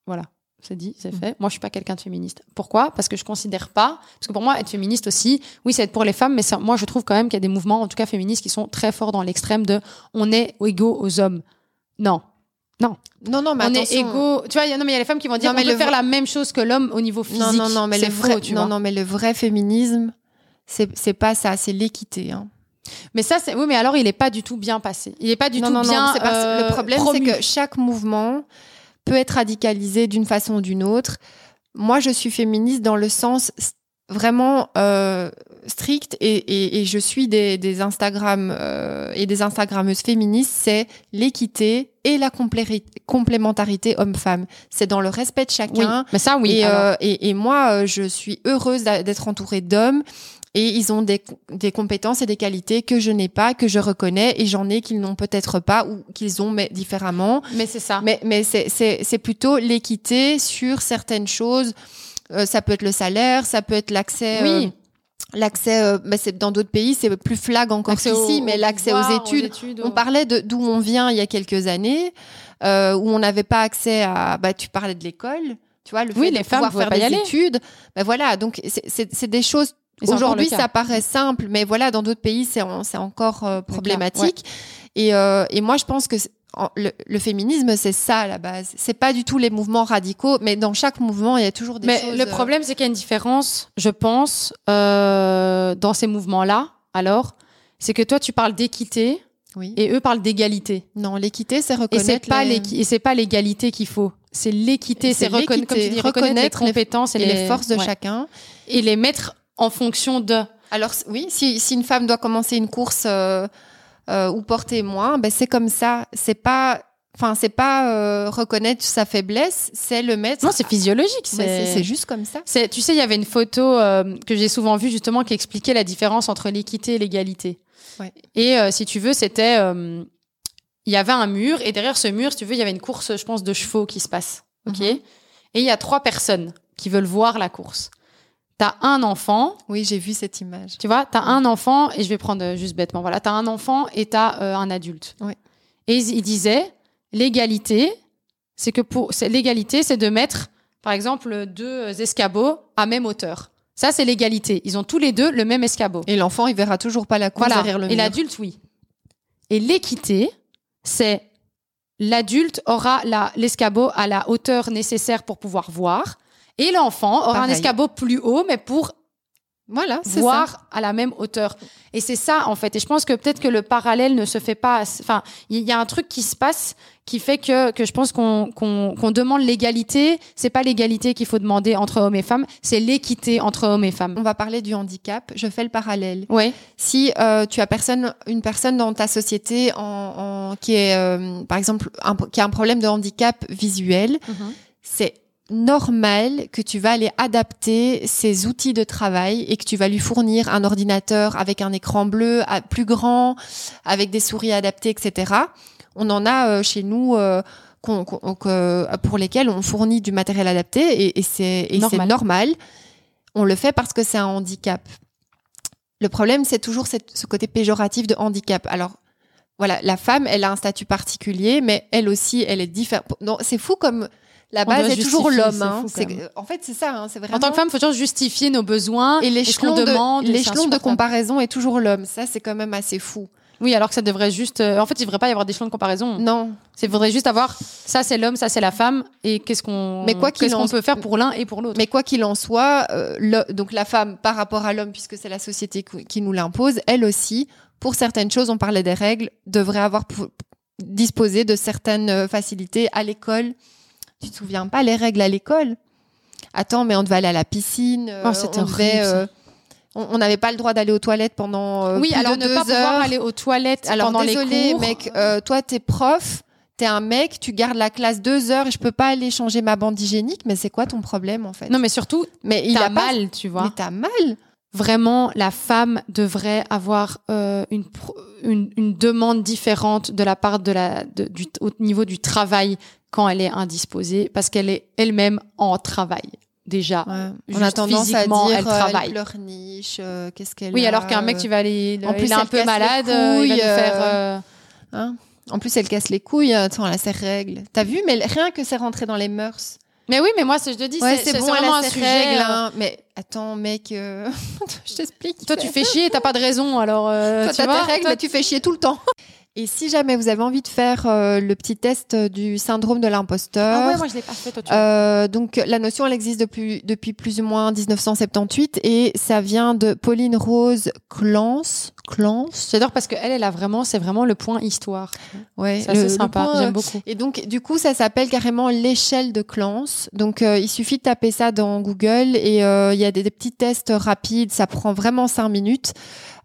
Voilà, c'est dit, Mm. c'est fait. Moi, je suis pas quelqu'un de féministe. Pourquoi? Parce que je considère pas, parce que pour moi, être féministe aussi, oui, c'est être pour les femmes, mais ça- moi, je trouve quand même qu'il y a des mouvements, en tout cas féministes, qui sont très forts dans l'extrême de on est égaux aux hommes. Non, Non, non, mais on est égaux. Tu vois, il y a- non, mais il y a les femmes qui vont dire Non, on mais peut le faire vrai- la même chose que l'homme au niveau physique. Non, non, non, mais le faux, vrai, tu non, vois. non, mais le vrai féminisme, c'est c'est pas ça, c'est l'équité. Hein. Mais ça, c'est oui, mais alors il est pas du tout bien passé. Il est pas du non, tout non, bien. non, c'est parce- euh, le problème, c'est que chaque mouvement peut être radicalisé d'une façon ou d'une autre. Moi, je suis féministe dans le sens vraiment euh, strict et, et, et je suis des, des Instagram euh, et des Instagrammeuses féministes, c'est l'équité et la complémentarité homme-femme. C'est dans le respect de Oui, chacun. mais ça, oui. et, alors. euh, et, et moi, je suis heureuse d'être entourée d'hommes. Et ils ont des, des compétences et des qualités que je n'ai pas, que je reconnais, et j'en ai qu'ils n'ont peut-être pas ou qu'ils ont mais différemment. mais c'est ça. Mais, mais c'est- plutôt l'équité sur certaines choses. Euh, ça peut être le salaire, ça peut être l'accès. Oui. euh, L'accès, euh, bah, c'est dans d'autres pays, c'est plus flag encore qu'ici, mais l'accès aux études. On parlait de d'où on vient il y a quelques années, euh, où on n'avait pas accès à. Bah, tu parlais de l'école, tu vois, le Oui, fait les de femmes pouvoir faire pas y des aller. études. Ben voilà, donc c'est des choses. Aujourd'hui, ça paraît simple, mais voilà, dans d'autres pays, c'est en- c'est encore euh, problématique. Et, euh, et moi, je pense que en- le, le féminisme, c'est ça à la base. C'est pas du tout les mouvements radicaux, mais dans chaque mouvement, il y a toujours des Mais choses. le euh, problème, c'est qu'il y a une différence, je pense, euh, dans ces mouvements-là. Alors, c'est que toi, tu parles d'équité Oui. et eux parlent d'égalité. Non, l'équité, c'est Et reconnaître. c'est pas les- l'équi- et c'est pas l'égalité qu'il faut. C'est l'équité, c'est reconna- reconnaître les reconnaître les- compétences et, et les forces de ouais. chacun. et les mettre en fonction de. Alors oui, si, si une femme doit commencer une course euh, euh, ou porter moins, ben c'est comme ça. C'est pas, enfin c'est pas euh, reconnaître sa faiblesse, c'est le mettre. Non, c'est physiologique. C'est juste comme ça. Tu sais, il y avait une photo que j'ai souvent vue justement qui expliquait la différence entre l'équité et l'égalité. Ouais. Et si tu veux, c'était, il y avait un mur et derrière ce mur, si tu veux, il y avait une course, je pense, de chevaux qui se passe. Ok? Mhm. Et il y a trois personnes qui veulent voir la course. T'as un enfant, Oui, j'ai vu cette image. tu vois, t'as un enfant et je vais prendre euh, juste bêtement, voilà, t'as un enfant et t'as euh, un adulte. Ouais. Et il, disait l'égalité, c'est que pour l'égalité, c'est de mettre, par exemple, deux escabeaux à même hauteur. Ça, c'est l'égalité. Ils ont tous les deux le même escabeau. Et l'enfant, il verra toujours pas la course Voilà. derrière le Et mur. l'adulte, oui. Et l'équité, c'est l'adulte aura l'escabeau à la hauteur nécessaire pour pouvoir voir, et l'enfant aura un escabeau plus haut, mais pour Voilà, ça. voire à la même hauteur. Et c'est ça, en fait. Et je pense que peut-être que le parallèle ne se fait pas. Enfin, il y a un truc qui se passe qui fait que, que je pense qu'on qu'on qu'on demande l'égalité. C'est pas l'égalité qu'il faut demander entre hommes et femmes, c'est l'équité entre hommes et femmes. On va parler du handicap. Je fais le parallèle. Ouais. Si euh, tu as personne, une personne dans ta société en, en- qui est, euh, par exemple, un- qui a un problème de handicap visuel, c'est normal que tu vas aller adapter ses outils de travail et que tu vas lui fournir un ordinateur avec un écran bleu à- plus grand, avec des souris adaptées, etc. On en a euh, chez nous euh, que- pour lesquels on fournit du matériel adapté et, c'est Normal. normal. On le fait parce que c'est un handicap. Le problème, c'est toujours ce côté péjoratif de handicap. Alors, voilà, la femme, elle a un statut particulier, mais elle aussi, elle est différente. Non, c'est fou comme la base est toujours l'homme. hein. En fait, c'est ça. hein, c'est vraiment. En tant que femme, faut toujours justifier nos besoins et ce l'échelon qu'on de, demande. l'échelon de comparaison est toujours l'homme. Ça, c'est quand même assez fou. Oui, alors que ça devrait juste. euh, En fait, il devrait pas y avoir d'échelon de comparaison. Non, Il faudrait juste avoir ça, c'est l'homme, ça, c'est la femme, et qu'est-ce qu'on. Mais quoi qu'il qu'est-ce en qu'on peut faire pour l'un et pour l'autre. mais quoi qu'il en soit, euh, le- donc la femme par rapport à l'homme, puisque c'est la société qui nous l'impose, elle aussi, pour certaines choses, on parlait des règles, devrait avoir disposé de certaines euh, facilités à l'école. Tu te souviens pas les règles à l'école? Attends, mais on devait aller à la piscine. euh, Oh, c'était horrible, ça. euh, on n'avait pas le droit d'aller aux toilettes pendant euh, oui, plus alors de ne deux pas pouvoir heures. aller aux toilettes Alors pendant désolé, les cours. mec, euh, toi t'es prof, t'es un mec, tu gardes la classe deux heures et je peux pas aller changer ma bande hygiénique, mais c'est quoi ton problème en fait? Non, mais surtout, mais il a pas- mal, tu vois. Mais t'as mal? Vraiment, la femme devrait avoir euh, une, pro- une, une demande différente de la part de la, de- du, au niveau du travail quand elle est indisposée, parce qu'elle est elle-même en travail déjà. On Juste a tendance à dire elle euh, travaille. pleurniche, euh, qu'est-ce qu'elle Oui, a, alors qu'un mec, euh, tu vas aller, en plus, il est un peu malade, euh, il va couilles, faire. euh, euh, hein en plus, elle casse les couilles. Attends, elle a ses règles. T'as vu Mais rien que c'est rentré dans les mœurs. Mais oui, mais moi, c'est- je te dis, Ouais, c'est bon, elle vraiment un sujet. règles. euh, hein. Mais attends, mec, euh, je t'explique. Toi, tu fais chier, t'as pas de raison, alors. euh, Toi, tu t'as vois, tes règles, toi, mais tu fais chier tout le temps. Et si jamais vous avez envie de faire euh, le petit test du syndrome de l'imposteur, Ah ouais, moi, je l'ai pas fait, toi, tu euh, donc la notion elle existe depuis depuis plus ou moins 1978 et ça vient de Pauline Rose Clance. Clance. J'adore parce que elle, a vraiment, c'est vraiment le point histoire. Ouais, C'est assez sympa, j'aime beaucoup. Et donc, du coup, ça s'appelle carrément l'échelle de Clance. Donc, euh, il suffit de taper ça dans Google et euh, il y a des, des petits tests rapides. Ça prend vraiment cinq minutes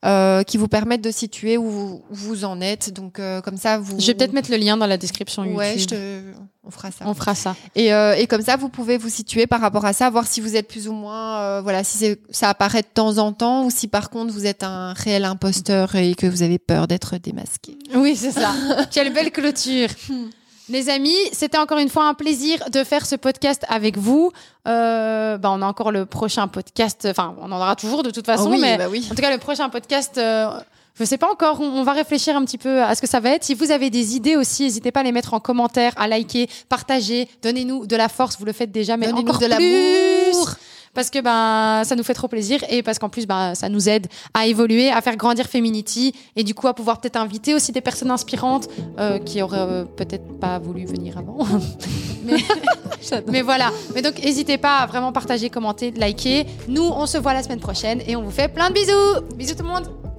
euh, qui vous permettent de situer où vous, où vous en êtes. Donc, euh, comme ça, vous. Je vais peut-être mettre le lien dans la description YouTube. Ouais, je te... on fera ça. On fera ça. Et, euh, et comme ça, vous pouvez vous situer par rapport à ça, voir si vous êtes plus ou moins, euh, voilà, si ça apparaît de temps en temps ou si par contre vous êtes un réel imposteur et que vous avez peur d'être démasqué. Oui, c'est ça. Quelle belle clôture. Les amis, c'était encore une fois un plaisir de faire ce podcast avec vous. Euh, bah, on a encore le prochain podcast. Enfin, on en aura toujours de toute façon, Ah oui, mais bah oui. en tout cas, le prochain podcast. euh, je sais pas encore, on, va réfléchir un petit peu à ce que ça va être. Si vous avez des idées aussi, n'hésitez pas à les mettre en commentaire, à liker, partager, donnez-nous de la force, vous le faites déjà, mais encore de plus l'amour. Parce que ben ça nous fait trop plaisir et parce qu'en plus ben ça nous aide à évoluer, à faire grandir Feminity et du coup à pouvoir peut-être inviter aussi des personnes inspirantes euh, qui auraient euh, peut-être pas voulu venir avant. mais, mais voilà. Mais donc n'hésitez pas à vraiment partager, commenter, liker. Nous on se voit la semaine prochaine et on vous fait plein de bisous. Bisous tout le monde.